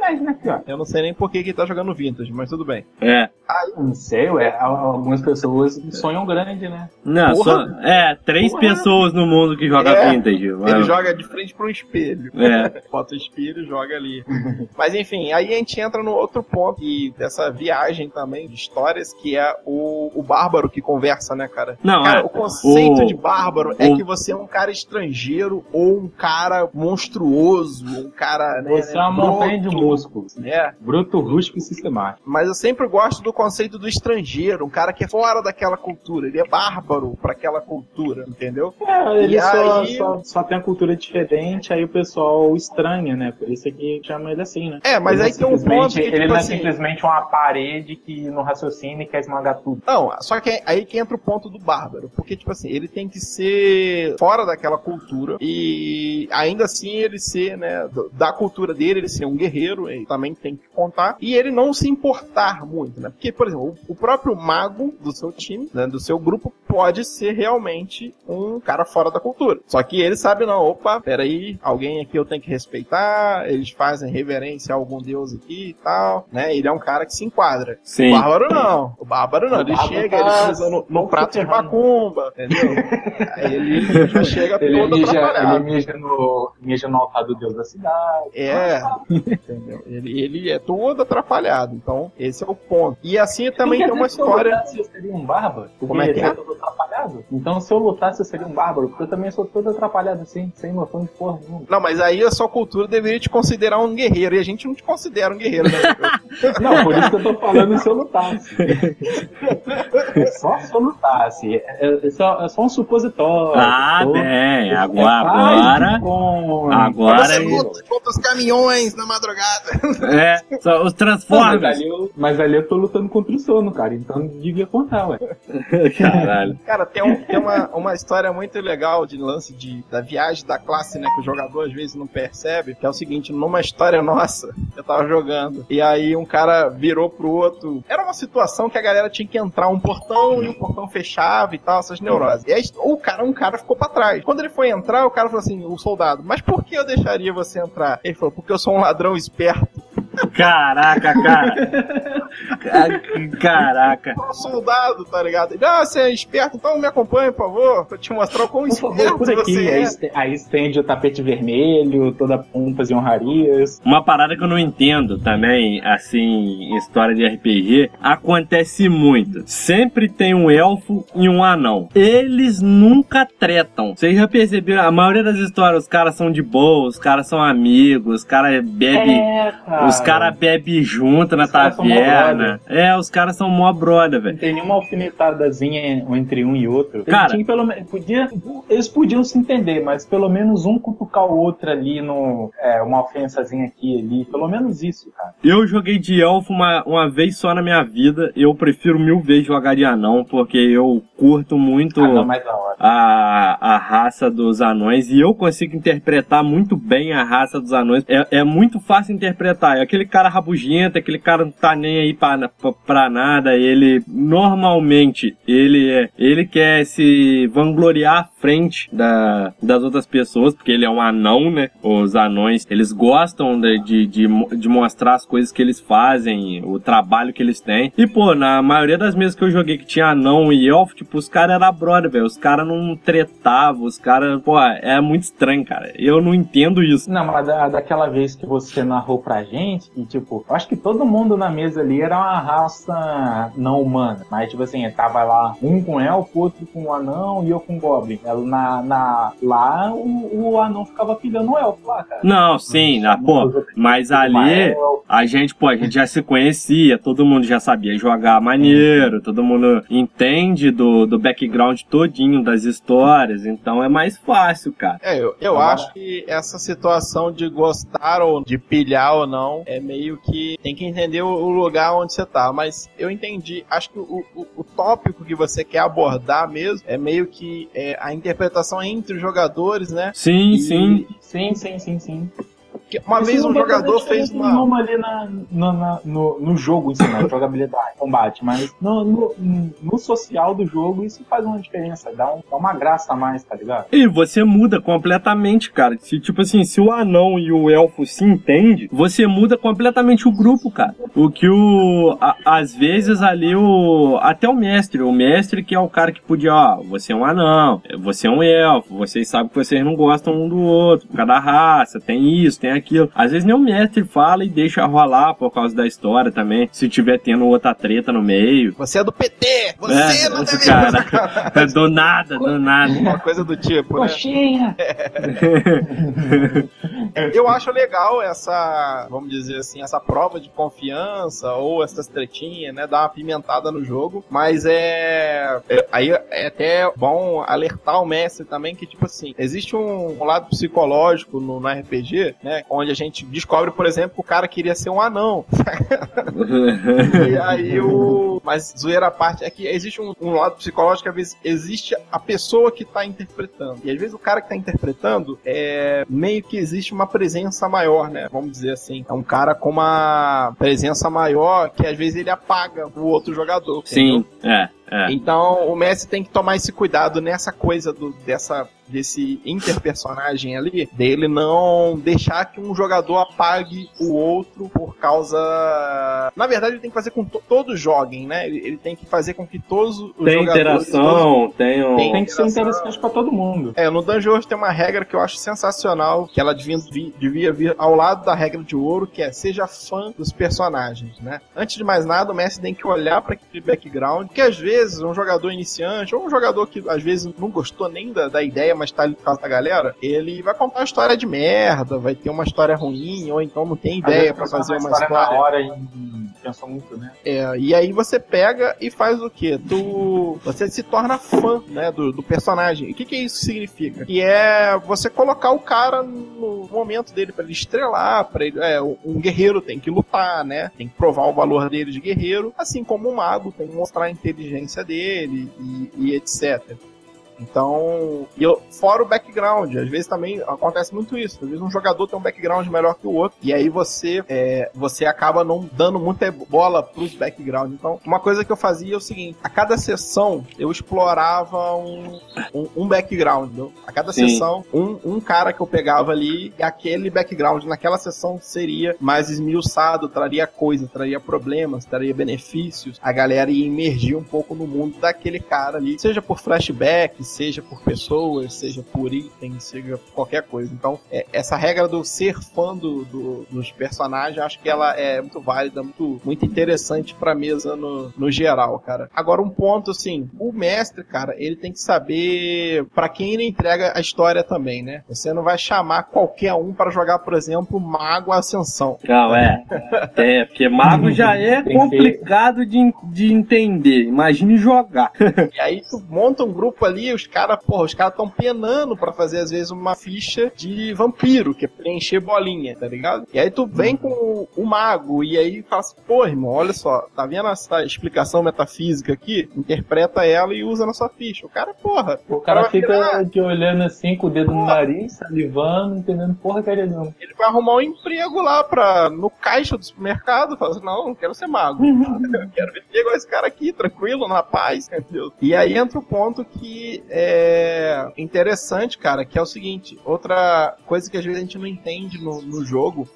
sacanagem, né, cara? Eu não sei nem por que que ele tá jogando Vintage, mas tudo bem. É. Não sei, ué, al- algumas pessoas sonham grande, né? Não, só, Porra. é, três Porra. pessoas no mundo que jogam É, vintage. Ele joga de frente para um espelho. É. Bota o espelho e joga ali. Mas enfim, aí a gente entra no outro ponto e dessa viagem também de histórias, que é o, o bárbaro que conversa, né, cara? Não, Cara, é. o conceito o- de bárbaro é o- que você é um cara estrangeiro ou um cara monstruoso, um cara. Né, Você é uma bruto, montanha de músculos. né? Bruto, rústico e sistemático. Mas eu sempre gosto do conceito do estrangeiro, um cara que é fora daquela cultura, ele é bárbaro pra aquela cultura, entendeu? É, ele E só, aí- só, só tem a cultura diferente, aí o pessoal estranha, né? Por isso é que chama ele assim, né? É, mas Ele aí tem um ponto que, Ele tipo não é assim- simplesmente uma parede que no raciocínio quer esmagar tudo. Não, só que aí que entra o ponto do bárbaro, porque, tipo assim, ele tem que ser fora daquela cultura e ainda assim ele ser, né, da cultura dele, ele ser um guerreiro, outro, ele também tem que contar, e ele não se importar muito, né? Porque, por exemplo, o próprio mago do seu time, né, do seu grupo, pode ser realmente um cara fora da cultura. Só que ele sabe, não, opa, peraí, alguém aqui eu tenho que respeitar, eles fazem reverência a algum deus aqui e tal, né? Ele é um cara que se enquadra. Sim. O bárbaro não. O bárbaro não. O Ele bárbaro chega, tá ele pisa no, no prato de macumba, entendeu? Aí ele já chega Ele todo mija, ele atrapalhado. mija no, mija no altar do deus da cidade. É, entendeu? Ele, ele é todo atrapalhado. Então, esse é o ponto. E assim também tem uma Se eu história. lutasse, eu seria um bárbaro? Como é que ele é? todo atrapalhado. Então, se eu lutasse, eu seria um bárbaro. Porque eu também sou todo atrapalhado assim, sem noção de porra nenhuma. Não, mas aí a sua cultura deveria te considerar um guerreiro. E a gente não te considera um guerreiro, né? Não, por isso que eu tô falando se eu lutasse. só se eu lutasse. É, é só, é só um supositório. Ah, Tô- bem. É Agora, agora, agora Você ele- luta contra os caminhões na madrugada. é, só os Não, mas, ali eu, mas ali eu tô lutando contra o sono, cara. Então devia contar, ué. Caralho. Cara, tem, um- tem uma, uma história muito legal de lance de, da viagem da classe, né? Que o jogador às vezes não percebe. Que é o seguinte: numa história nossa, eu tava jogando. E aí um cara virou pro outro. Era uma situação que a galera tinha que entrar um portão e o portão fechava e tal, essas neuroses. E aí o cara, um cara ficou pra trás. Quando ele foi entrar, o cara falou assim: o soldado, mas por que eu deixaria você entrar? Ele falou: porque eu sou um ladrão esperto. Caraca, cara. Ca- Caraca. Eu sou um soldado, tá ligado? Ele, ah, você é esperto, então me acompanhe, por favor. Pra te mostrar o quão Por favor, esperto por aqui. você Aí, é. aí estende o tapete vermelho, toda pompas e honrarias. Uma parada que eu não entendo também, assim, em história de RPG, acontece muito. Sempre tem um elfo e um anão. Eles nunca tretam. Vocês já perceberam? A maioria das histórias, os caras são de boa, os caras são amigos, os caras bebem. É, cara. Os caras bebem junto na Os taverna. É, os caras são mó brother, Não velho. tem nenhuma alfinetadazinha entre um e outro. Eles Cara- tinham pelo menos. Podia, eles podiam se entender, mas pelo menos um cutucar o outro ali no. É, uma ofensazinha aqui ali. Pelo menos isso, cara. Eu joguei de elfo uma, uma vez só na minha vida. Eu prefiro mil vezes jogar de anão, porque eu curto muito. Ah, não, hora. a, a raça dos anões e eu consigo interpretar muito bem a raça dos anões. É, é muito fácil interpretar. É aquele cara rabugento, aquele cara não tá nem aí pra, pra, pra nada. Ele normalmente ele é, ele quer se vangloriar à frente da, das outras pessoas, porque ele é um anão, né? Os anões eles gostam de, de, de, de mostrar as coisas que eles fazem, o trabalho que eles têm. E pô, na maioria das mesas que eu joguei que tinha anão e elfo, tipo, os caras eram brother, velho. Os caras não tretavam, os caras, pô, é muito estranho, cara. Eu não entendo isso. Não, mas da, daquela vez que você narrou pra gente, e tipo, eu acho que todo mundo na mesa ali era uma raça não humana. Mas, tipo assim, tava lá um com elfo, outro com anão e eu com goblin. Ela, Na, na, lá o, o anão ficava pilhando o elfo lá, cara. Não, sim, na, pô, mas ali a gente, pô, a gente já se conhecia, todo mundo já sabia jogar maneiro, todo mundo entende do, do background todinho das histórias, então é mais fácil, cara. É, eu, eu acho que essa situação de gostar ou de pilhar ou não é meio que tem que entender o, o lugar onde você tá. Mas eu entendi. Acho que o, o, o tópico que você quer abordar mesmo é meio que é, a interpretação entre os jogadores, né? Sim, E- sim. Sim, sim, sim, sim. Uma Isso vez um jogador fez uma. nenhuma ali na, na- na- no, no jogo em si, na jogabilidade, combate, mas no, no, no social do jogo isso faz uma diferença, dá, um- dá uma graça a mais, tá ligado? E você muda completamente, cara. Se, tipo assim, se o anão e o elfo se entendem, você muda completamente o grupo, cara. O que o. a- às vezes ali o. Até o mestre. O mestre que é o cara que podia, ó, você é um anão, você é um elfo, vocês sabem que vocês não gostam um do outro, por causa da raça, tem isso, tem aquilo. Às vezes nem o mestre fala e deixa rolar por causa da história também. Se tiver tendo outra treta no meio. Você é do PT! Você É, não deve cara. do nada, do nada. Uma coisa do tipo, né? Coxinha! Eu acho legal essa, vamos dizer assim, essa prova de confiança ou essas tretinhas, né? Dar uma pimentada no jogo. Mas é. é- aí é até bom alertar o mestre também que, tipo assim, existe um, um lado psicológico no, no RPG, né? Onde a gente descobre, por exemplo, que o cara queria ser um anão. E aí o, Mas zoeira à parte é que existe um, um lado psicológico, às vezes existe a pessoa que tá interpretando. E às vezes o cara que tá interpretando é meio que existe uma presença maior, né? Vamos dizer assim. É um cara com uma presença maior que às vezes ele apaga o outro jogador. entendeu? Sim, é, é. Então o Messi tem que tomar esse cuidado nessa coisa do, dessa desse interpersonagem ali, dele não deixar que um jogador apague o outro por causa. Na verdade, ele tem que fazer com que todos joguem, né? Ele, ele tem que fazer com que todos os Tem jogadores. todos- interação, tem um. Tem Tem que ser interessante pra todo mundo. É, no Dungeon World tem uma regra que eu acho sensacional, que ela devia, vi- devia vir ao lado da regra de ouro, que é seja fã dos personagens, né? Antes de mais nada, o Messi tem que olhar para aquele background, que às vezes um jogador iniciante, ou um jogador que às vezes não gostou nem da, da ideia, mas tá ali por causa da galera, ele vai contar uma história de merda, vai ter uma história ruim, ou então não tem ideia vezes para fazer uma história. na hora e pensou muito, né? É, e aí você pega e faz o quê? Tu, você se torna fã, né, do, do personagem. E o que, que isso significa? Que é você colocar o cara no momento dele pra ele estrelar, para ele, é, um guerreiro tem que lutar, né? Tem que provar o valor dele de guerreiro, assim como um mago tem que mostrar a inteligência dele e, e etc. Então, e eu, fora o background, às vezes também acontece muito isso. Às vezes um jogador tem um background melhor que o outro, e aí você é, você acaba não dando muita bola pros backgrounds. Então, uma coisa que eu fazia é o seguinte: a cada sessão eu explorava um, um, um background. entendeu? A cada Sim. sessão, um, um cara que eu pegava ali, e aquele background naquela sessão seria mais esmiuçado, traria coisa, traria problemas, traria benefícios. A galera ia emergir um pouco no mundo daquele cara ali, seja por flashback, seja por pessoas, seja por itens, seja por qualquer coisa. Então, é, essa regra do ser fã do, do- dos personagens, acho que ela é muito válida, muito, muito interessante pra mesa no, no geral, cara. Agora, um ponto assim, o mestre, cara, ele tem que saber pra quem ele entrega a história também, né? Você não vai chamar qualquer um pra jogar, por exemplo, Mago Ascensão. Não, é. É, porque mago já é complicado de, de entender. Imagine jogar. E aí tu monta um grupo ali, os caras, porra, os caras tão penando pra fazer às vezes uma ficha de vampiro, que é preencher bolinha, tá ligado? E aí tu vem com o, o mago e aí fala assim, pô, irmão, olha só, tá vendo essa explicação metafísica aqui? Interpreta ela e usa na sua ficha. O cara, porra, O cara vai fica de olhando assim com o dedo no nariz, salivando, entendendo porra que ele não. ele vai arrumar um emprego lá pra, no caixa do supermercado, fala assim, não, não quero ser mago. Eu quero viver igual esse cara aqui, tranquilo, na paz, entendeu? E aí entra o ponto que é interessante, cara, que é o seguinte, outra coisa que às vezes a gente não entende no, no jogo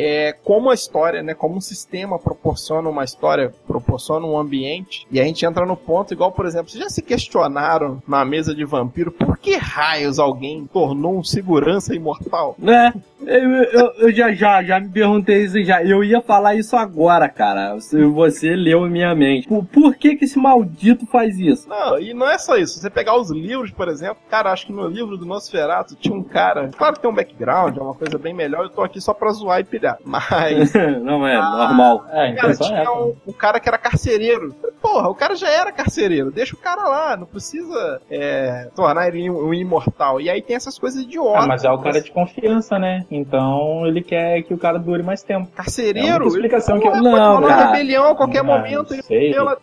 é como a história, né, como um sistema proporciona uma história, proporciona um ambiente, e a gente entra no ponto igual, por exemplo, vocês já se questionaram na mesa de vampiro por que raios alguém tornou um segurança imortal? Né? Eu, eu, eu já, já, já me perguntei isso já. Eu ia falar isso agora, cara. Você, você leu em minha mente. Por, por que que esse maldito faz isso? Não, e não é só isso. Se você pegar os livros, por exemplo, cara, acho que no livro do Nosferatu tinha um cara. Claro que tem um background, é uma coisa bem melhor. Eu tô aqui só pra zoar e pilhar. Mas. Não é normal. É, a Cara, é tinha um, um cara que era carcereiro. Porra, o cara já era carcereiro. Deixa o cara lá, não precisa é, tornar ele um, um imortal. E aí tem essas coisas idiotas. Ah, mas é o cara de confiança, né? Então ele quer que o cara dure mais tempo. É a Carcereiro? explicação que eu- Porra, Não, pode rolar cara. rebelião a qualquer Ah, momento. Ele sei. pela-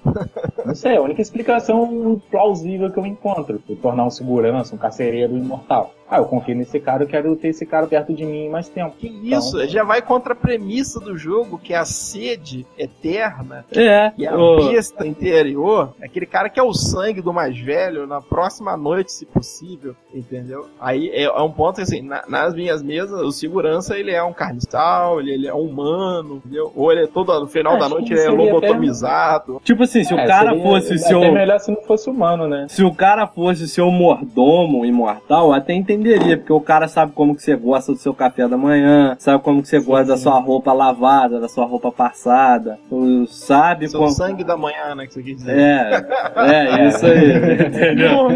Não sei, é a única explicação plausível que eu encontro. Tornar um segurança, um carcereiro imortal. Ah, eu confio nesse cara, eu quero ter esse cara perto de mim mais tempo. Que isso? Então- Já vai contra a premissa do jogo, que é a sede eterna É. E a ô, besta interior, é aquele cara que é o sangue do mais velho na próxima noite, se possível, entendeu? Aí é, é um ponto que, assim, na- nas minhas mesas, o segurança, ele é um carniçal, ele, ele é um humano, entendeu? Ou ele é todo, no final Acho da noite, ele é lobotomizado. tipo assim, se o É, cara seria fosse até seu. melhor se não fosse humano, né? Se o cara fosse seu mordomo imortal, até entenderia, porque o cara sabe como que você gosta do seu café da manhã, sabe como que você gosta da sua roupa lavada, da sua roupa passada, o- sabe Seu como... sangue da manhã, né, que você quer dizer. É, é, isso aí, entendeu?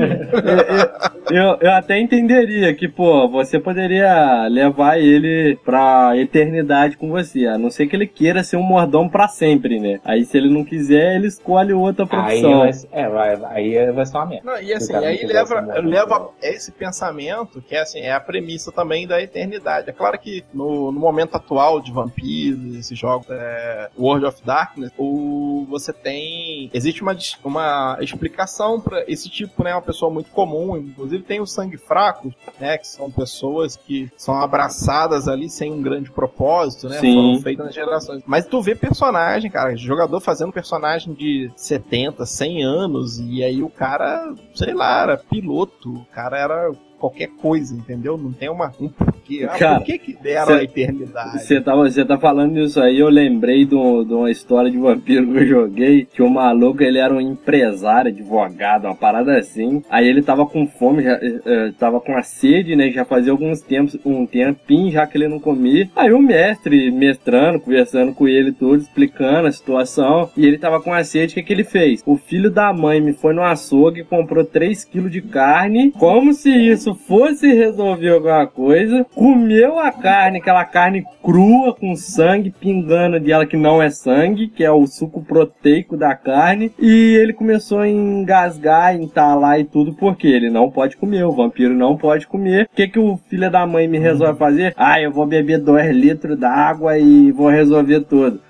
Eu, eu até entenderia que, pô, você poderia levar ele pra eternidade com você, a não ser que ele queira ser um mordomo pra sempre, né? Aí se ele não quiser, ele escolhe outra Aí profissão. vai, é, vai, aí vai ser uma merda. Não, e assim, aí leva, leva esse pensamento, que é assim, é a premissa também da eternidade. É claro que no, no momento atual de vampiros, esses jogos, é, World of Darkness, o, você tem. Existe uma, uma explicação para esse tipo, né? Uma pessoa muito comum, inclusive tem os sangue fracos, né? Que são pessoas que são abraçadas ali sem um grande propósito, né? Sim. Foram feitas nas gerações. Mas tu vê personagem, cara, jogador fazendo personagem de 70, 100 anos, e aí o cara, sei lá, era piloto, o cara era qualquer coisa, entendeu? Não tem uma, um porquê. Ah, Cara, por que que deram cê- a eternidade? Você tá, tá falando isso aí, eu lembrei de, um- de uma história de vampiro que eu joguei, que o maluco ele era um empresário, advogado, uma parada assim. Aí ele tava com fome, já, eh, tava com a sede, né? Já fazia alguns tempos, um tempinho já que ele não comia. Aí o mestre, mestrando, conversando com ele tudo, explicando a situação. E ele tava com a sede, o que, que ele fez? O filho da mãe me foi no açougue e comprou 3 quilos de carne, como se isso fosse resolver alguma coisa. Comeu a carne, aquela carne crua com sangue pingando dela que não é sangue, que é o suco proteico da carne. E ele começou a engasgar, entalar e tudo, porque ele não pode comer, o vampiro não pode comer. O que, que o filho da mãe me resolve fazer? Ah, eu vou beber 2 litros d'água e vou resolver tudo.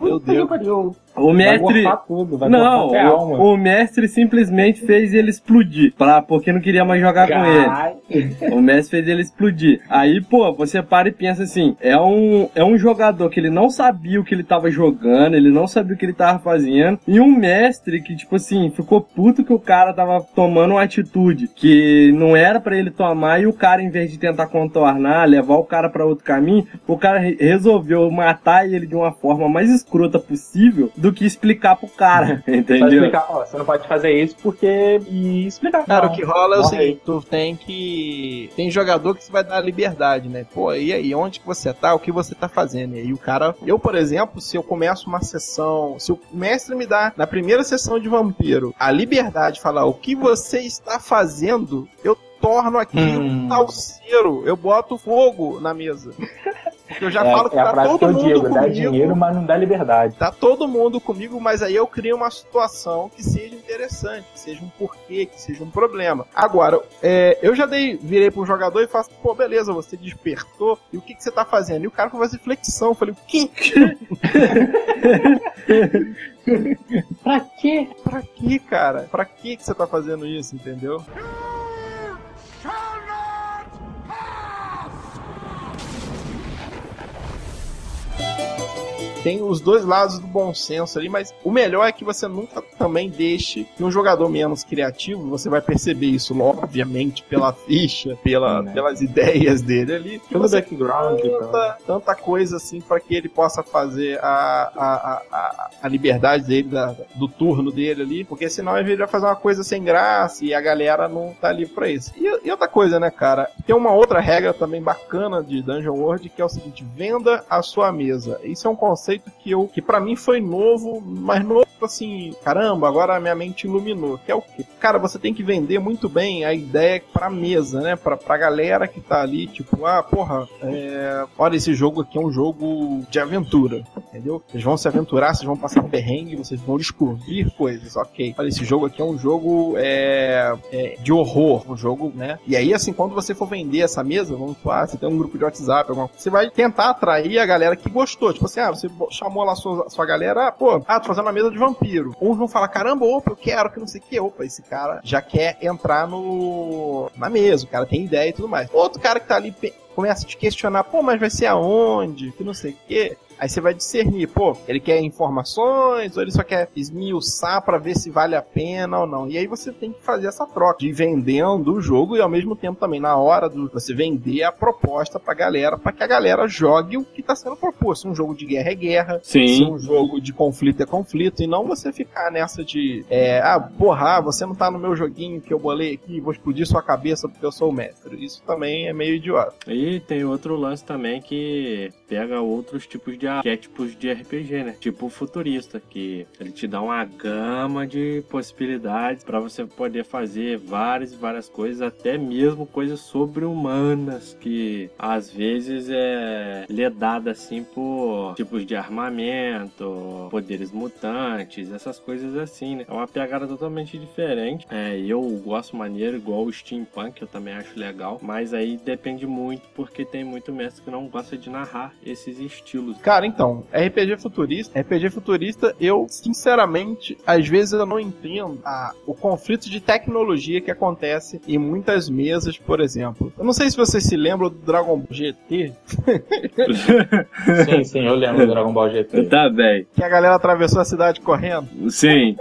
Meu Deus. O mestre. tudo, vai Não, o, o mestre simplesmente fez ele explodir, pra, porque não queria mais jogar com ele. O Messi fez ele explodir. Aí, pô, você para e pensa assim: é um, é um jogador que ele não sabia o que ele tava jogando, ele não sabia o que ele tava fazendo, e um mestre que, tipo assim, ficou puto que o cara tava tomando uma atitude que não era pra ele tomar, e o cara, em vez de tentar contornar, levar o cara pra outro caminho, o cara re- resolveu matar ele de uma forma mais escrota possível do que explicar pro cara, Só entendeu? explicar, ó, você não pode fazer isso porque. E explicar. Cara, Não, o que rola é o seguinte, tu tem que. Tem jogador que você vai dar liberdade, né? Pô, e aí, onde que você tá? O que você tá fazendo? E aí o cara. Eu, por exemplo, se eu começo uma sessão. Se o mestre me dá, na primeira sessão de vampiro, a liberdade de falar o que você está fazendo, eu torno aquilo Hum. salseiro. Eu boto fogo na mesa. Porque eu já É, falo que é a tá todo mundo digo, comigo. dá dinheiro, mas não dá liberdade. Tá todo mundo comigo, mas aí eu crio uma situação que seja interessante, que seja um porquê, que seja um problema. Agora, é, eu já dei, virei pro jogador e faço, pô, beleza, você despertou, e o que, que você tá fazendo? E o cara começa flexão. Eu falei, o quê? Pra quê? Pra quê, cara? Pra que que você tá fazendo isso, entendeu? Tem os dois lados do bom senso ali, mas o melhor é que você nunca também deixe que um jogador menos criativo, você vai perceber isso, obviamente, pela ficha, pela, né? pelas ideias dele ali, que Pelo background e tal. tanta, tanta coisa assim para que ele possa fazer a, a, a, a, liberdade dele, da- do turno dele ali, porque senão ele vai fazer uma coisa sem graça e a galera não tá ali pra isso. E, e outra coisa, né, cara? Tem uma outra regra também bacana de Dungeon World que é o seguinte: venda a sua mesa. Isso é um conceito que eu que para mim foi novo, mas novo assim, caramba, agora a minha mente iluminou. Que é o quê? Cara, você tem que vender muito bem a ideia pra mesa, né? Pra, pra galera que tá ali, tipo, ah, porra, é, olha, esse jogo aqui é um jogo de aventura, entendeu? Vocês vão se aventurar, vocês vão passar perrengue, vocês vão descobrir coisas, ok. Olha, esse jogo aqui é um jogo é, é, de horror, um jogo, né? E aí, assim, quando você for vender essa mesa, vamos falar, você tem um grupo de WhatsApp, alguma você vai tentar atrair a galera que gostou. Tipo assim, ah, você chamou lá sua, sua galera, ah, pô, ah, tô fazendo uma mesa de vampiro. Uns vão falar, caramba, opa, eu quero, que não sei o que, opa, esse cara já quer entrar no na mesa, o cara tem ideia e tudo mais. Outro cara que tá ali começa a te questionar, pô, mas vai ser aonde? Que não sei o quê. Aí você vai discernir, pô, ele quer informações ou ele só quer esmiuçar pra ver se vale a pena ou não. E aí você tem que fazer essa troca de ir vendendo o jogo e ao mesmo tempo também na hora de você vender a proposta pra galera, pra que a galera jogue o que tá sendo proposto. Se um jogo de guerra é guerra, Sim. se um jogo de conflito é conflito, e não você ficar nessa de, é, ah, porra, você não tá no meu joguinho que eu bolei aqui, vou explodir sua cabeça porque eu sou o mestre. Isso também é meio idiota. E tem outro lance também que pega outros tipos de de arquétipos de RPG, né? Tipo futurista, que ele te dá uma gama de possibilidades para você poder fazer várias e várias coisas, até mesmo coisas sobre-humanas, que às vezes é lhe dada assim por tipos de armamento, poderes mutantes, essas coisas assim, né? É uma pegada totalmente diferente. É, eu gosto maneiro, igual o Steampunk, eu também acho legal, mas aí depende muito, porque tem muito mestre que não gosta de narrar esses estilos. Cara, então, RPG futurista, RPG futurista, eu, sinceramente, às vezes eu não entendo a, o conflito de tecnologia que acontece em muitas mesas, por exemplo. Eu não sei se vocês se lembram do Dragon Ball GT. sim, sim, eu lembro do Dragon Ball GT. Tá bem. Que a galera atravessou a cidade correndo. Sim.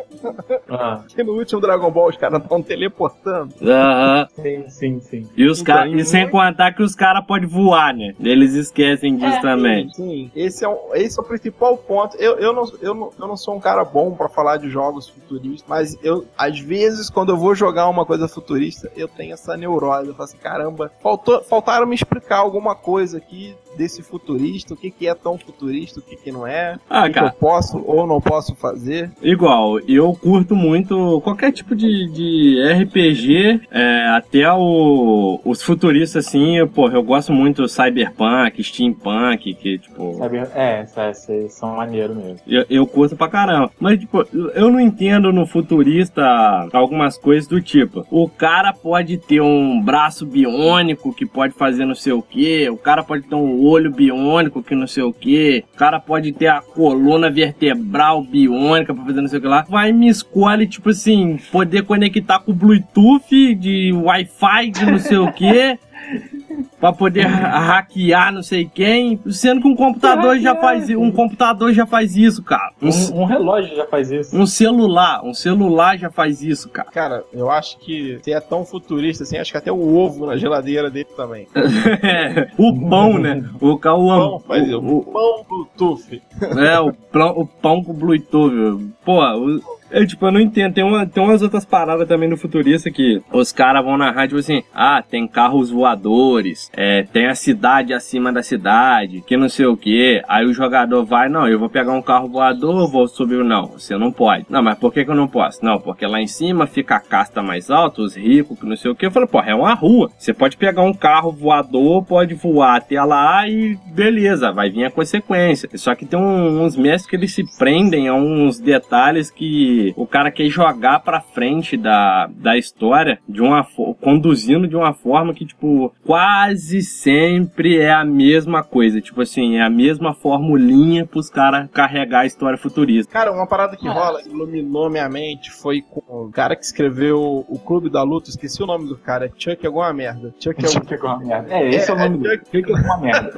Ah. Que no último Dragon Ball os caras estão teleportando. Aham. Sim, sim, sim. E, os Então, cara, e sem muito- contar que os caras podem voar, né? Eles esquecem disso também. Sim, esse é, um, esse é o principal ponto. Eu, eu, não, eu, não, eu não sou um cara bom pra falar de jogos futuristas, mas eu, às vezes, quando eu vou jogar uma coisa futurista, eu tenho essa neurose. Eu falo assim, caramba, faltou, faltaram me explicar alguma coisa aqui desse futurista, o que, que é tão futurista, o que, que não é, Ah, o que, que eu cara. posso ou não posso fazer. Igual, eu curto muito qualquer tipo de, de RPG, é, até o, os futuristas, assim, pô, eu gosto muito Cyberpunk, Steampunk, que, tipo, Sabe? É, esses esses são maneiros mesmo. eu, eu curto pra caramba. Mas, tipo, eu não entendo no futurista algumas coisas do tipo, o cara pode ter um braço biônico que pode fazer não sei o que, o cara pode ter um olho biônico que não sei o que, o cara pode ter a coluna vertebral biônica pra fazer não sei o que lá. Vai e me escolhe, tipo assim, poder conectar com Bluetooth de Wi-Fi de não sei o que. Pra poder ha- hackear não sei quem, sendo que um computador já faz um computador já faz isso, cara. Um, Um, um relógio já faz isso. um celular, um celular já faz isso, cara. Cara, eu acho que se é tão futurista assim, acho que até o ovo na geladeira dele também. o pão, né? O, ca- o, Pão, faz o, o o, pão Bluetooth. é, o, plão- o pão com Bluetooth. Pô, o- eu, tipo, eu não entendo. Tem, uma, tem umas outras paradas também no futurista que os caras vão na rádio assim: ah, tem carros voadores, é, tem a cidade acima da cidade, que não sei o que. Aí o jogador vai: não, eu vou pegar um carro voador, vou subir. Não, você não pode. Não, mas por que, que eu não posso? Não, porque lá em cima fica a casta mais alta, os ricos, que não sei o que. Eu falei: porra, é uma rua. Você pode pegar um carro voador, pode voar até lá e beleza, vai vir a consequência. Só que tem um- uns mestres que eles se prendem a uns detalhes que o cara quer jogar pra frente da, da história de uma conduzindo de uma forma que, tipo, quase sempre é a mesma coisa. Tipo assim, é a mesma formulinha pros caras carregar a história futurista. Cara, uma parada que rola, iluminou minha mente, foi com o cara que escreveu o Clube da Luta, esqueci o nome do cara, Chuck alguma merda. Chuck é Deixa o... eu pegar uma merda. É, esse é, o É, nome é- dele. Clica uma merda.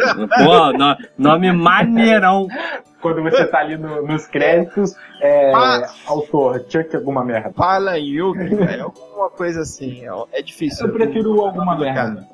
Pô, no- nome maneirão. Quando você tá ali no- nos créditos, é, autor, Chuck alguma merda. Palan Yuki, velho, alguma coisa assim, é, é difícil. Eu prefiro alguma do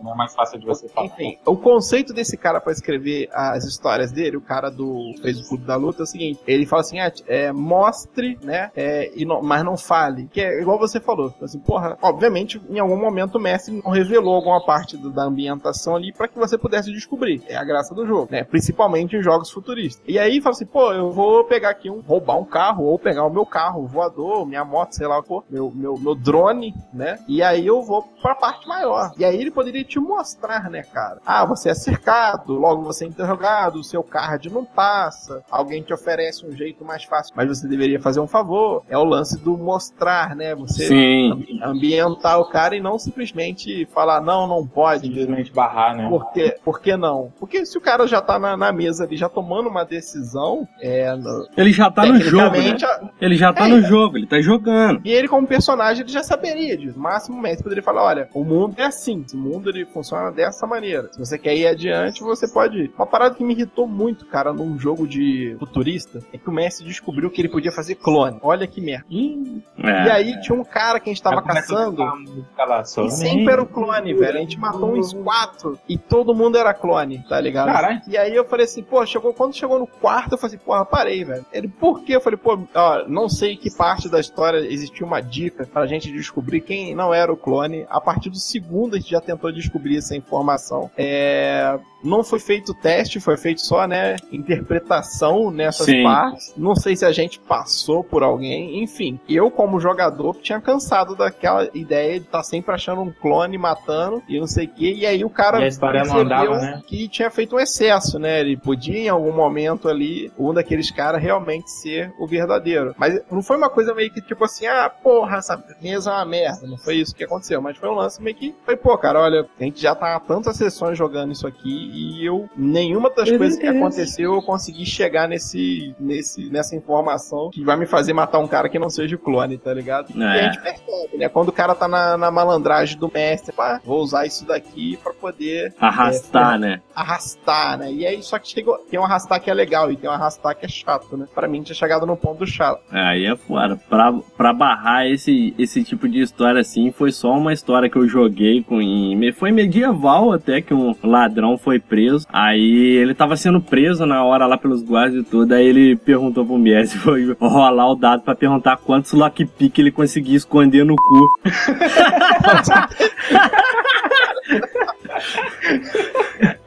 não é mais fácil de você falar. Enfim, o conceito desse cara pra escrever as histórias dele, o cara do fez o Clube da Luta, é o seguinte: ele fala assim, ah, é, mostre, né, é, e não- mas não fale. Que é igual você falou, assim, porra, obviamente, em algum momento o mestre não revelou alguma parte do- da ambientação ali pra que você pudesse descobrir. É a graça do jogo, né? Principalmente em jogos futuristas. E aí fala assim, pô, eu vou pegar aqui um, roubar um carro, ou pegar o meu carro voador, minha moto, sei lá o que for, meu, meu, meu drone, né? E aí eu vou pra parte maior. E aí ele poderia te mostrar, né, cara? Ah, você é cercado, logo você é interrogado, o seu card não passa, alguém te oferece um jeito mais fácil, mas você deveria fazer um favor. É o lance do mostrar, né? Você Sim. ambi- ambientar o cara e não simplesmente falar, não, não pode. Simplesmente barrar, né? Por que, por que não? Porque se o cara já tá na, na mesa ali, já tomando uma decisão, é, Ele já tá no jogo, né? Ele já tá É, no jogo, ele tá jogando. e ele, como personagem, ele já saberia máximo, o mestre poderia falar: olha, o mundo é assim. O mundo ele funciona dessa maneira. Se você quer ir adiante, você pode ir. Uma parada que me irritou muito, cara, num jogo de futurista, é que o mestre descobriu que ele podia fazer clone. Olha que merda. Ih, É. E aí tinha um cara que a gente tava caçando. lá. E sempre era o clone, velho. A gente matou uns quatro e todo mundo era clone, tá ligado? Caralho. E aí eu falei assim, pô, chegou, quando chegou no quarto, eu falei assim, porra, parei, velho. Ele, por quê? Eu falei, pô, ó, não sei que parte da história existia uma dica pra gente descobrir descobrir quem não era o clone. A partir do segundo a gente já tentou descobrir essa informação. É, não foi feito teste, foi feito só, né, interpretação nessas Sim. partes. Não sei se a gente passou por alguém, enfim. Eu, como jogador, tinha cansado daquela ideia de estar sempre achando um clone matando e não sei o que. E aí o cara E a história não percebeu andava, né? que tinha feito um excesso, né? Ele podia, em algum momento ali, um daqueles caras realmente ser o verdadeiro. Mas não foi uma coisa meio que tipo assim, ah, porra, essa mesa é uma merda. Não foi isso que aconteceu. Mas foi um lance meio que foi, pô, cara, olha, a gente já tá há tantas sessões jogando isso aqui e eu, nenhuma das Ele coisas que aconteceu, eu consegui chegar nesse, nesse, nessa informação que vai me fazer matar um cara que não seja o clone, tá ligado? E a É. gente percebe, né? Quando o cara tá na, na malandragem do mestre, pá, vou usar isso daqui pra poder Arrastar, né? arrastar, né? E aí, só que chegou, tem um arrastar que é legal e tem um arrastar que é chato, né? Pra mim, tinha chegado no ponto chato. Aí é foda. Pra, pra barrar esse, esse tipo de história assim, foi só uma história que eu joguei com. Em, foi medieval até que um ladrão foi preso. Aí ele tava sendo preso na hora lá pelos guardas e tudo. Aí ele perguntou pro mestre, foi rolar o dado pra perguntar quantos lockpick ele conseguia esconder no cu.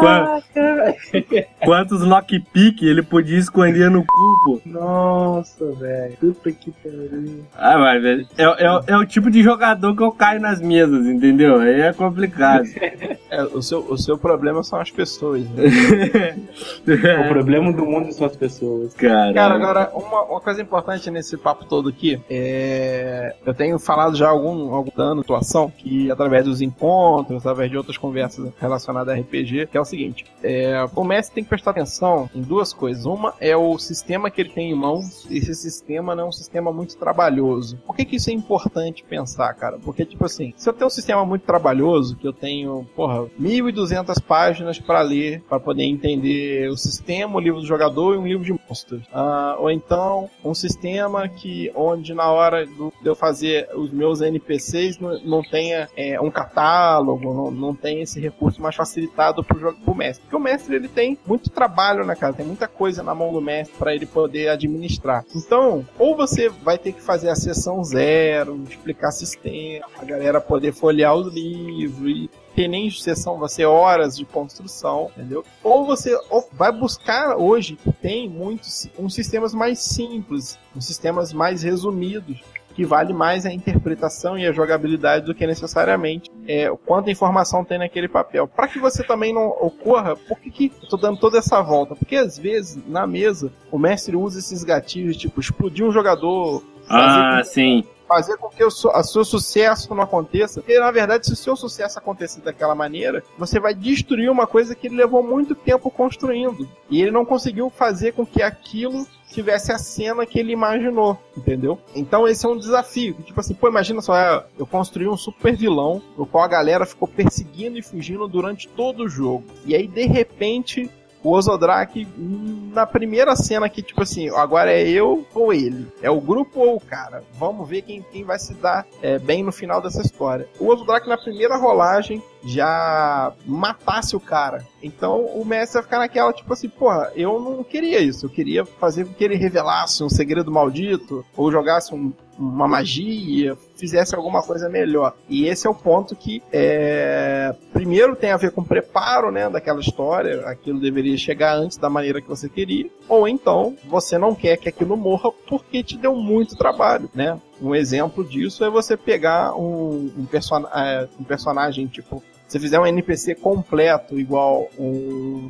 Qua- Quantos lockpick ele podia esconder no cu, pô. Nossa, velho. Puta que pariu. Ah, mas velho, é, é, é o tipo de jogador que eu caio nas mesas, entendeu? Aí é complicado. É, o seu, o seu problema são as pessoas, né? O problema do mundo são as pessoas. Cara, Cara, agora, uma, uma coisa importante nesse papo todo aqui é. Eu tenho falado já há algum, algum ano, atuação, que através dos encontros, através de outras conversas relacionadas a RPG, que é o seguinte: é, o mestre tem que prestar atenção em duas coisas. Uma é o sistema que ele tem em mãos, e esse sistema não é um sistema muito trabalhoso. Por que, que isso é importante pensar, cara? Porque, tipo assim, se eu tenho um sistema muito trabalhoso, que eu tenho, porra, 1.200 páginas para ler, para poder entender o sistema, o livro do jogador e um livro de monstros. Ah, ou então, um sistema que, onde na hora do- de eu fazer os meus NPCs não, não tenha é, um catálogo, não, não tem esse recurso mais facilitado pro, jo- pro mestre. Porque o mestre ele tem muito trabalho na casa, tem muita coisa na mão do mestre para ele poder administrar. Então, ou você vai ter que fazer a sessão zero, explicar sistema, a galera poder folhear os livros e ter nem sessão, vai ser horas de construção, entendeu? Ou você vai buscar hoje, que tem muitos uns sistemas mais simples, uns sistemas mais resumidos, que vale mais a interpretação e a jogabilidade do que necessariamente é, quanta informação tem naquele papel. Para que você também não ocorra, por que, que eu tô dando toda essa volta? Porque às vezes, na mesa, o mestre usa esses gatilhos, tipo, explodir um jogador, Ah, sim. fazer com que o seu, a seu sucesso não aconteça. Porque, na verdade, se o seu sucesso acontecer daquela maneira, você vai destruir uma coisa que ele levou muito tempo construindo. E ele não conseguiu fazer com que aquilo tivesse a cena que ele imaginou, entendeu? Então esse é um desafio. Tipo assim, pô, imagina só, é, eu construí um super vilão, no qual a galera ficou perseguindo e fugindo durante todo o jogo. E aí, de repente, o Ozodrak, na primeira cena que, tipo assim, agora é eu ou ele. É o grupo ou o cara. Vamos ver quem, quem vai se dar é, bem no final dessa história. O Ozodrak, na primeira rolagem, já matasse o cara. Então o mestre vai ficar naquela, tipo assim, porra, eu não queria isso. Eu queria fazer com que ele revelasse um segredo maldito, ou jogasse um- uma magia, fizesse alguma coisa melhor. E esse é o ponto que, é, primeiro, tem a ver com o preparo né, daquela história. Aquilo deveria chegar antes da maneira que você queria. Ou então, você não quer que aquilo morra porque te deu muito trabalho, né? Um exemplo disso é você pegar um, um, person é, um personagem tipo se fizer um NPC completo, igual um,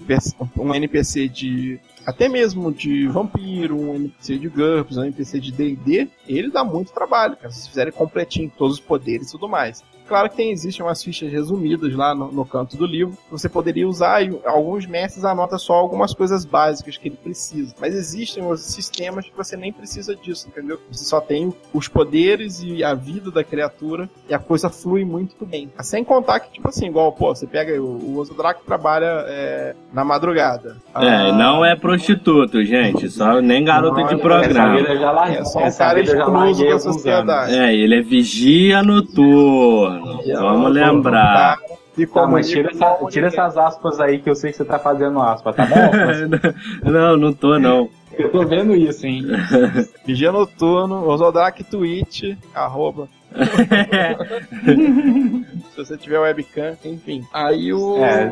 um NPC de. Até mesmo de vampiro, um NPC de GURPS, um NPC de DD, ele dá muito trabalho, cara. Se fizerem completinho, todos os poderes e tudo mais. Claro que tem, existem umas fichas resumidas lá no, no canto do livro. Você poderia usar e alguns mestres anotam só algumas coisas básicas que ele precisa. Mas existem os sistemas que você nem precisa disso, entendeu? Você só tem os poderes e a vida da criatura e a coisa flui muito bem. Sem contar que, tipo assim, igual, pô, você pega o, o Ozodrak trabalha é, na madrugada. É, Ah, não é prostituto, gente. Só nem garota Não, de programa. Essa vida já larguei. É só um cara excluso da sociedade. É, ele é vigia noturno. Vamos lembrar. E Tá, mas tira, essa- tira essas aspas aí que eu sei que você tá fazendo aspas, tá bom? não, não tô não. Eu tô vendo isso, hein? Vigia Noturno, Osodrak Twitch, arroba. Se você tiver webcam, enfim. Aí o. É,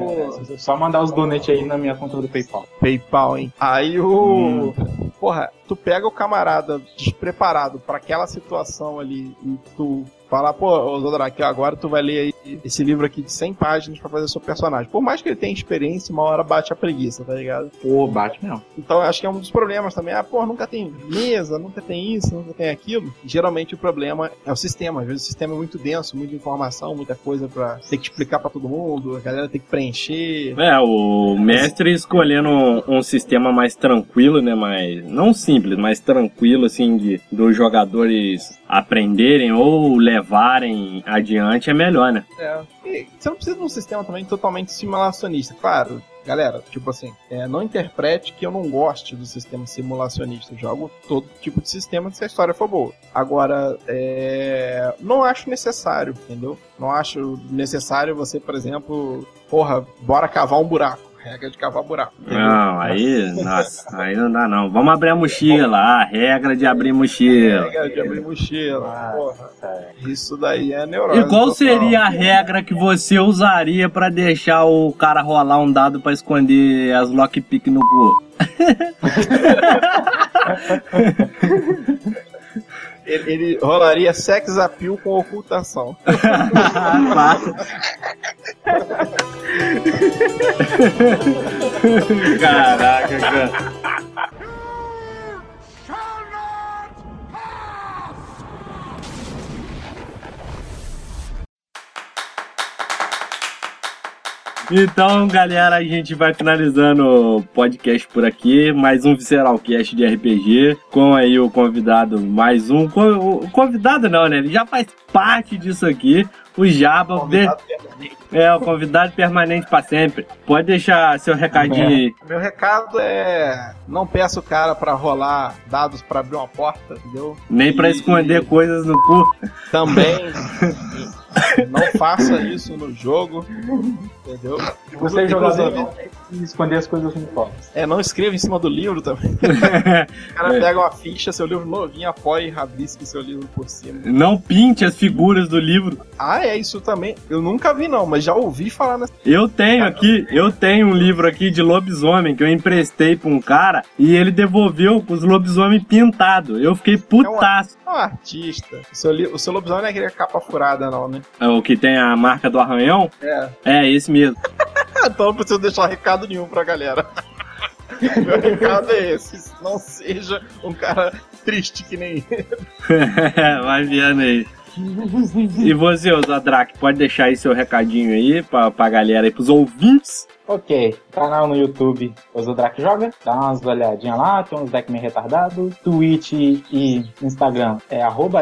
só mandar os donates aí na minha conta do PayPal. PayPal, hein? Aí o. Porra, tu pega o camarada despreparado pra aquela situação ali e tu falar, pô, Zodrak, agora tu vai ler aí esse livro aqui de 100 páginas pra fazer seu personagem. Por mais que ele tenha experiência, uma hora bate a preguiça, tá ligado? Pô, bate mesmo. Então acho que é um dos problemas também. Ah, pô, nunca tem mesa, nunca tem isso, nunca tem aquilo. Geralmente o problema é o sistema. Às vezes o sistema é muito denso, muita informação, muita coisa pra ter que explicar pra todo mundo, a galera tem que preencher. É, o mestre escolhendo um, sistema mais tranquilo, né? Mais, não simples, mas tranquilo, assim, de, dos jogadores aprenderem ou levarem adiante é melhor, né? É. E você não precisa de um sistema também totalmente simulacionista. Claro, galera, tipo assim, é, não interprete que eu não goste do sistema simulacionista. Eu jogo todo tipo de sistema se a história for boa. Agora, é, não acho necessário, entendeu? Não acho necessário você, por exemplo, porra, bora cavar um buraco. Regra de cavar buraco. entendeu? Não, aí, nossa, aí não dá não. Vamos abrir a mochila, a regra de abrir mochila. Regra de abrir mochila. Porra, isso daí é neurose. E qual seria a regra que você usaria pra deixar o cara rolar um dado pra esconder as lockpick no cu? Ele, ele rolaria sex appeal com ocultação. Claro. Caraca, cara. Então, galera, a gente vai finalizando o podcast por aqui. Mais um Visceralcast de RPG. Com aí o convidado, mais um. O convidado não, né? Ele já faz parte disso aqui. O Jaba. Convidado permanente. É, o convidado permanente pra sempre. Pode deixar seu recadinho aí. Meu recado é: não peça o cara pra rolar dados pra abrir uma porta, entendeu? Nem pra E- esconder coisas no cu. Também não faça isso no jogo, entendeu? Você é jogador Inclusive, não tem que esconder as coisas no copo. É, não escreva em cima do livro também. O cara pega uma ficha, seu livro novinho, apoia e rabisque seu livro por cima. Não pinte as figuras do livro. Ah, é isso também. Eu nunca vi, não, mas já ouvi falar nessa. Eu tenho aqui, eu tenho um livro aqui de lobisomem que eu emprestei pra um cara e ele devolveu com os lobisomem pintado. Eu fiquei putaço. É um artista. O seu, o seu lobisomem não é aquele capa furada, não, né? É O que tem a marca do arranhão? É. É, esse mesmo. então não preciso deixar recado nenhum pra galera. Meu recado é esse. Não seja um cara triste que nem ele. Vai vendo aí. E você, Zadrak, pode deixar aí seu recadinho aí pra, pra galera aí, pros ouvintes. Ok, canal no YouTube Osodrak Joga, dá umas olhadinhas lá, tem uns deck meio retardado. Twitch e Instagram é arroba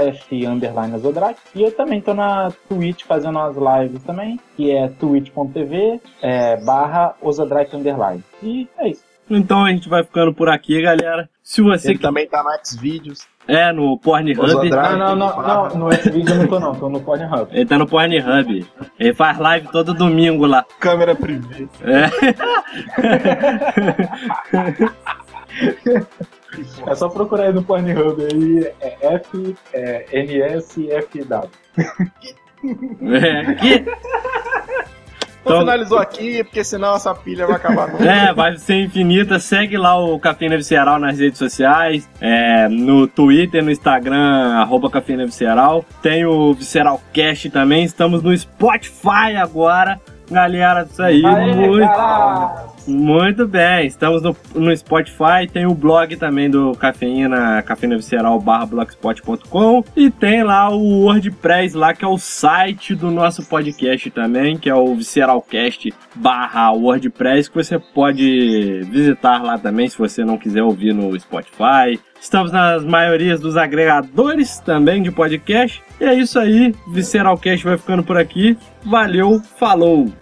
Osodrak. E eu também tô na Twitch fazendo umas lives também, que é twitch.tv é, barra Osodrak underline. E é isso. Então a gente vai ficando por aqui, galera. Se você Ele também tá no Xvideos. É no Pornhub. Não, não, não, não, no X-Video eu não tô não, tô no Pornhub. ele tá no Pornhub. Ele faz live todo domingo lá. Câmera privê. É. É só procurar aí no Pornhub aí, é F, é, NSFW. É, que, Então, finalizou aqui, porque senão essa pilha vai acabar nunca. é, vai ser infinita. Segue lá o Cafeína Visceral nas redes sociais. é, no Twitter, no Instagram, arroba Cafeína Visceral. Tem o Visceralcast também. Estamos no Spotify agora. Galera, isso aí. Aê, muito, muito bem. Estamos no, no Spotify. Tem o blog também do Cafeína, Cafeína Visceral barra blogspot.com. E tem lá o WordPress lá, que é o site do nosso podcast também, que é o Visceralcast barra WordPress, que você pode visitar lá também, se você não quiser ouvir no Spotify. Estamos nas maiorias dos agregadores também de podcast. E é isso aí, Visceralcast vai ficando por aqui. Valeu, falou!